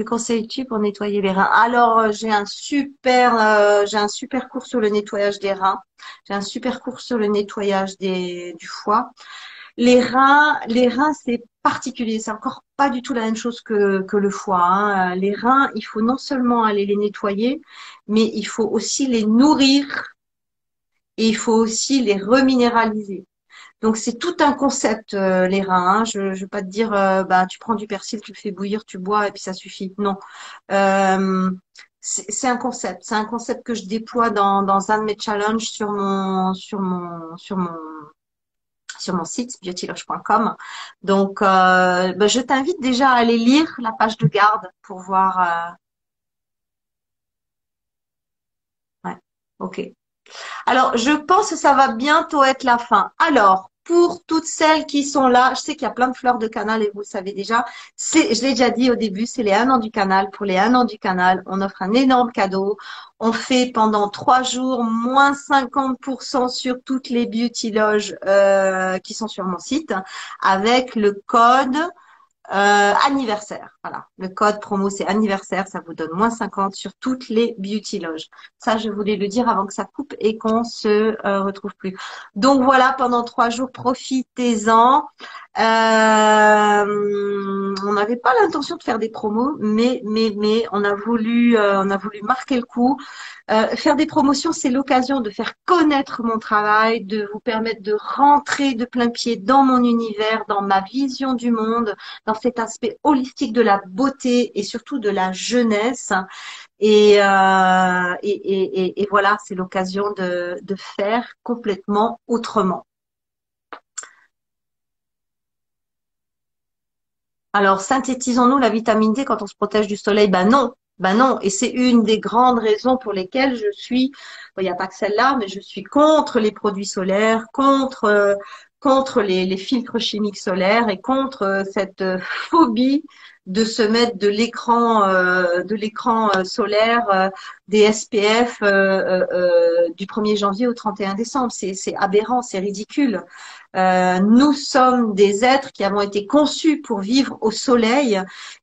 Que conseilles-tu pour nettoyer les reins? Alors, euh, j'ai un super, euh, j'ai un super cours sur le nettoyage des reins. J'ai un super cours sur le nettoyage du foie. Les reins, les reins, c'est particulier. C'est encore pas du tout la même chose que, le foie. hein. Les reins, il faut non seulement aller les nettoyer, mais il faut aussi les nourrir et il faut aussi les reminéraliser. Donc c'est tout un concept euh, les reins. Hein. Je ne vais pas te dire euh, bah tu prends du persil, tu le fais bouillir, tu bois et puis ça suffit. Non. Euh, c'est un concept. C'est un concept que je déploie dans, dans un de mes challenges sur mon sur mon sur mon sur mon site beautyloge.com. Donc, euh, bah, je t'invite déjà à aller lire la page de garde pour voir. Ouais, ok. Alors, je pense que ça va bientôt être la fin. Alors, pour toutes celles qui sont là, je sais qu'il y a plein de fleurs de canal et vous le savez déjà. C'est, je l'ai déjà dit au début, c'est les un an du canal. Pour les un an du canal, on offre un énorme cadeau. On fait pendant trois jours moins 50% sur toutes les beauty loges euh, qui sont sur mon site avec le code euh, anniversaire, voilà. Le code promo, c'est anniversaire. Ça vous donne moins 50 sur toutes les beauty loges. Ça, je voulais le dire avant que ça coupe et qu'on se euh, retrouve plus. Donc voilà, pendant trois jours, profitez-en. Euh, on n'avait pas l'intention de faire des promos, mais mais mais on a voulu on a voulu marquer le coup. Faire des promotions, c'est l'occasion de faire connaître mon travail, de vous permettre de rentrer de plein pied dans mon univers, dans ma vision du monde, dans cet aspect holistique de la beauté et surtout de la jeunesse. Et, euh, voilà, c'est l'occasion de, de faire complètement autrement. Alors, synthétisons-nous la vitamine D quand on se protège du soleil? Ben non, ben non. Et c'est une des grandes raisons pour lesquelles je suis, il n'y a pas que celle-là, mais je suis contre les produits solaires, contre euh, contre les, les, filtres chimiques solaires et contre euh, cette euh, phobie de se mettre de l'écran de l'écran solaire des SPF du 1er janvier au 31 décembre. C'est aberrant, c'est ridicule. Euh, nous sommes des êtres qui avons été conçus pour vivre au soleil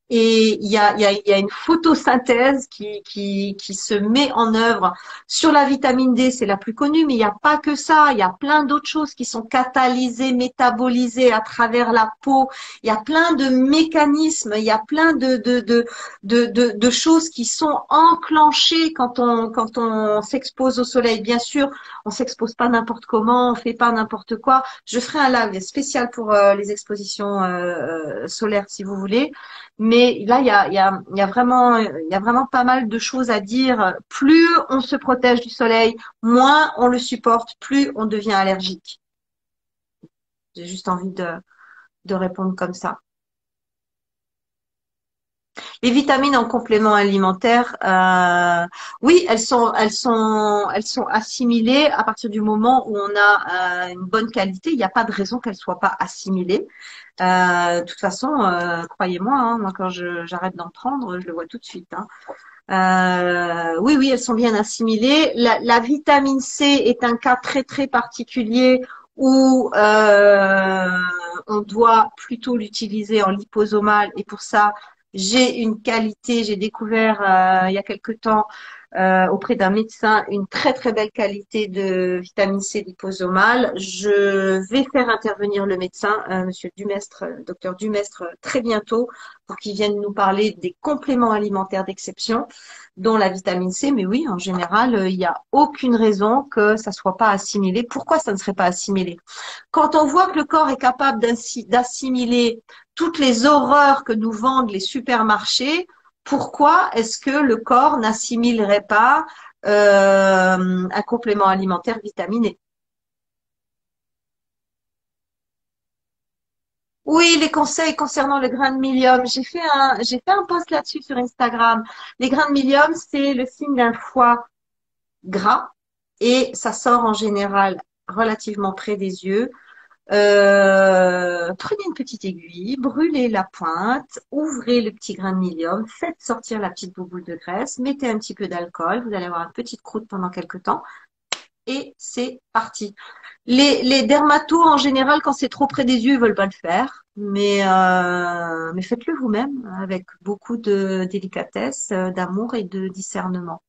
et il y a, y, a, y a, une photosynthèse qui, qui, qui, se met en œuvre sur la vitamine D, c'est la plus connue, mais il n'y a pas que ça. Il y a plein d'autres choses qui sont catalysées, métabolisées à travers la peau. Il y a plein de mécanismes, il y a plein de, de, de, de, de, choses qui sont enclenchées quand on, quand on s'expose au soleil. Bien sûr, on s'expose pas n'importe comment, on fait pas n'importe quoi. Je ferai un live spécial pour euh, les expositions euh, solaires si vous voulez. Mais là, il y a, y, a, y, a vraiment, il y a vraiment pas mal de choses à dire. Plus on se protège du soleil, moins on le supporte, plus on devient allergique. J'ai juste envie de répondre comme ça. Les vitamines en complément alimentaire, euh, oui, elles sont, elles sont, elles sont assimilées à partir du moment où on a euh, une bonne qualité. Il n'y a pas de raison qu'elles soient pas assimilées. Euh, de toute façon, croyez-moi, hein, moi quand j'arrête d'en prendre, je le vois tout de suite. Hein. Oui, oui, elles sont bien assimilées. La, la, vitamine C est un cas très très particulier où on doit plutôt l'utiliser en liposomal et pour ça, j'ai une qualité, j'ai découvert euh, il y a quelque temps euh, auprès d'un médecin une très très belle qualité de vitamine C liposomale. Je vais faire intervenir le médecin, euh, Monsieur Dumestre, docteur Dumestre, très bientôt pour qu'il vienne nous parler des compléments alimentaires d'exception, dont la vitamine C. Mais oui, en général, euh, il n'y a aucune raison que ça soit pas assimilé. Pourquoi ça ne serait pas assimilé? Quand on voit que le corps est capable d'assimiler toutes les horreurs que nous vendent les supermarchés, pourquoi est-ce que le corps n'assimilerait pas euh, un complément alimentaire vitaminé? Oui, les conseils concernant le grain de milium. J'ai fait un, j'ai fait un post là-dessus sur Instagram. Les grains de milium, c'est le signe d'un foie gras et ça sort en général relativement près des yeux. Euh, prenez une petite aiguille, brûlez la pointe, ouvrez le petit grain de milium, faites sortir la petite bouboule de graisse, mettez un petit peu d'alcool, vous allez avoir une petite croûte pendant quelques temps et c'est parti. Les, les dermatos, en général, quand c'est trop près des yeux, ils veulent pas le faire, mais, euh, mais faites-le vous-même avec beaucoup de délicatesse, euh, d'amour et de discernement.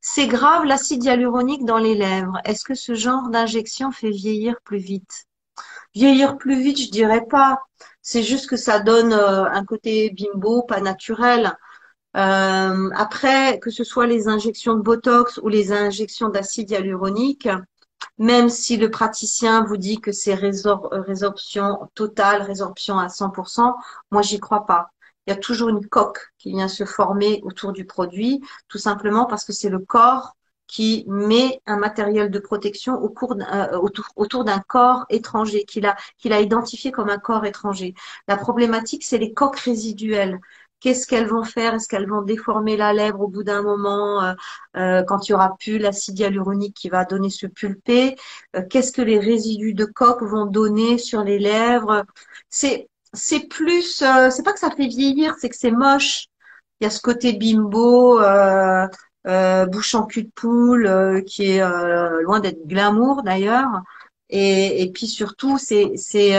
C'est grave l'acide hyaluronique dans les lèvres. Est-ce que ce genre d'injection fait vieillir plus vite? Vieillir plus vite, je dirais pas. C'est juste que ça donne euh, un côté bimbo, pas naturel. Euh, après, que ce soit les injections de Botox ou les injections d'acide hyaluronique, même si le praticien vous dit que c'est résorption totale, résorption à 100%, moi j'y crois pas. Il y a toujours une coque qui vient se former autour du produit, tout simplement parce que c'est le corps qui met un matériel de protection euh, autour, d'un corps étranger, qu'il a, identifié comme un corps étranger. La problématique, c'est les coques résiduelles. Qu'est-ce qu'elles vont faire? Est-ce qu'elles vont déformer la lèvre au bout d'un moment euh, euh quand il y aura plus l'acide hyaluronique qui va donner ce pulpé? Qu'est-ce que les résidus de coque vont donner sur les lèvres? C'est c'est plus, c'est pas que ça fait vieillir, c'est que c'est moche. Il y a ce côté bimbo, euh, euh, bouche en cul de poule, euh, qui est euh, loin d'être glamour d'ailleurs. Et, et puis surtout, c'est c'est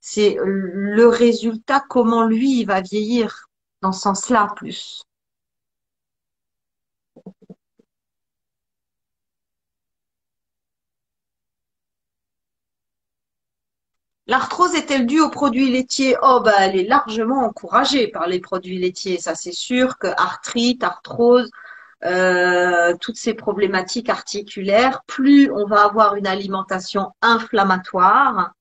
c'est le résultat, comment lui il va vieillir dans ce sens-là plus. L'arthrose est-elle due aux produits laitiers? Oh, bah, elle est largement encouragée par les produits laitiers. Ça, c'est sûr que arthrite, arthrose, euh, toutes ces problématiques articulaires, plus on va avoir une alimentation inflammatoire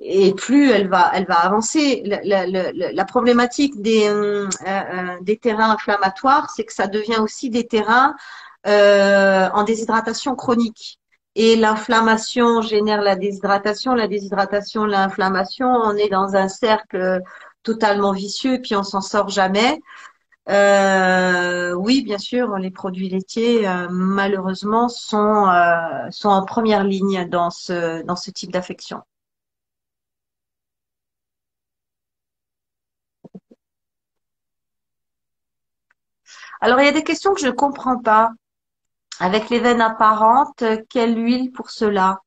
et plus elle va, elle va avancer. La, problématique des, euh, euh, des terrains inflammatoires, c'est que ça devient aussi des terrains euh, en déshydratation chronique. Et l'inflammation génère la déshydratation, la déshydratation, l'inflammation. On est dans un cercle totalement vicieux, puis on s'en sort jamais. Euh, oui, bien sûr, les produits laitiers, euh, malheureusement, sont, euh, sont en première ligne dans ce, dans ce type d'affection. Alors, il y a des questions que je ne comprends pas. Avec les veines apparentes, quelle huile pour cela?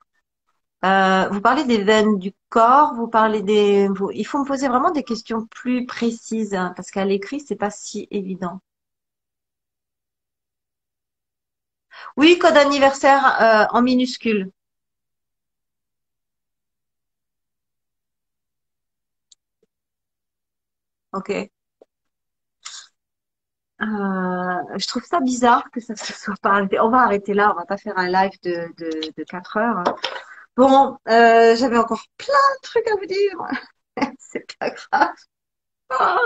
Euh, vous parlez des veines du corps, vous parlez des. il faut me poser vraiment des questions plus précises hein, parce qu'à l'écrit c'est pas si évident. Oui, code anniversaire euh, en minuscule. Ok. Euh, je trouve ça bizarre que ça se [laughs] soit pas arrêté. On va arrêter là, on va pas faire un live de, de, de 4 heures. Hein. Bon, euh, j'avais encore plein de trucs à vous dire. [laughs] C'est pas grave. Ah.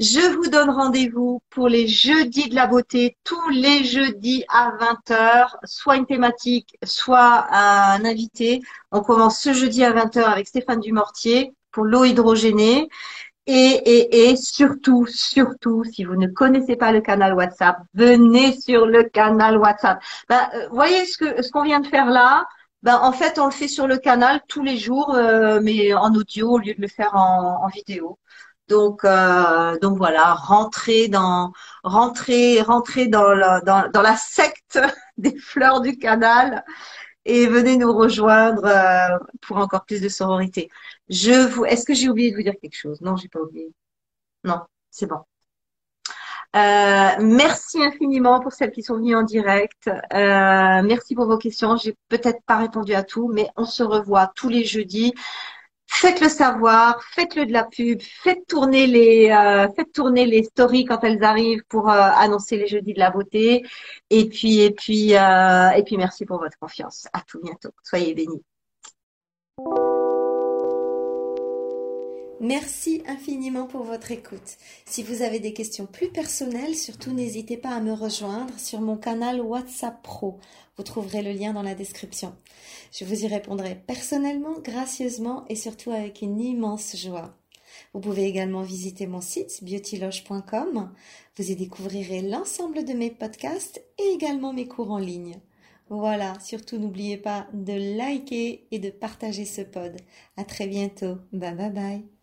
Je vous donne rendez-vous pour les jeudis de la beauté, tous les jeudis à 20h, soit une thématique, soit un invité. On commence ce jeudi à 20h avec Stéphane Dumortier pour l'eau hydrogénée. Et, et, et surtout, surtout, si vous ne connaissez pas le canal WhatsApp, venez sur le canal WhatsApp. Ben, euh, voyez ce que ce qu'on vient de faire là? Ben, en fait, on le fait sur le canal tous les jours, euh, mais en audio au lieu de le faire en, vidéo. Donc, euh, donc voilà, rentrer dans, rentrer, rentrer dans la, dans, dans la secte [laughs] des fleurs du canal et venez nous rejoindre euh, pour encore plus de sororité. Je vous, est-ce que j'ai oublié de vous dire quelque chose? Non, j'ai pas oublié. Non, c'est bon. Euh, merci infiniment pour celles qui sont venues en direct. Euh, merci pour vos questions. J'ai peut-être pas répondu à tout, mais on se revoit tous les jeudis. Faites-le savoir, faites-le de la pub, faites tourner les, euh, faites tourner les stories quand elles arrivent pour annoncer les jeudis de la beauté. Et puis, et puis, et puis, merci pour votre confiance. À tout bientôt. Soyez bénis. Merci infiniment pour votre écoute. Si vous avez des questions plus personnelles, surtout n'hésitez pas à me rejoindre sur mon canal WhatsApp Pro. Vous trouverez le lien dans la description. Je vous y répondrai personnellement, gracieusement et surtout avec une immense joie. Vous pouvez également visiter mon site beautyloge.com. Vous y découvrirez l'ensemble de mes podcasts et également mes cours en ligne. Voilà, surtout n'oubliez pas de liker et de partager ce pod. À très bientôt. Bye bye bye.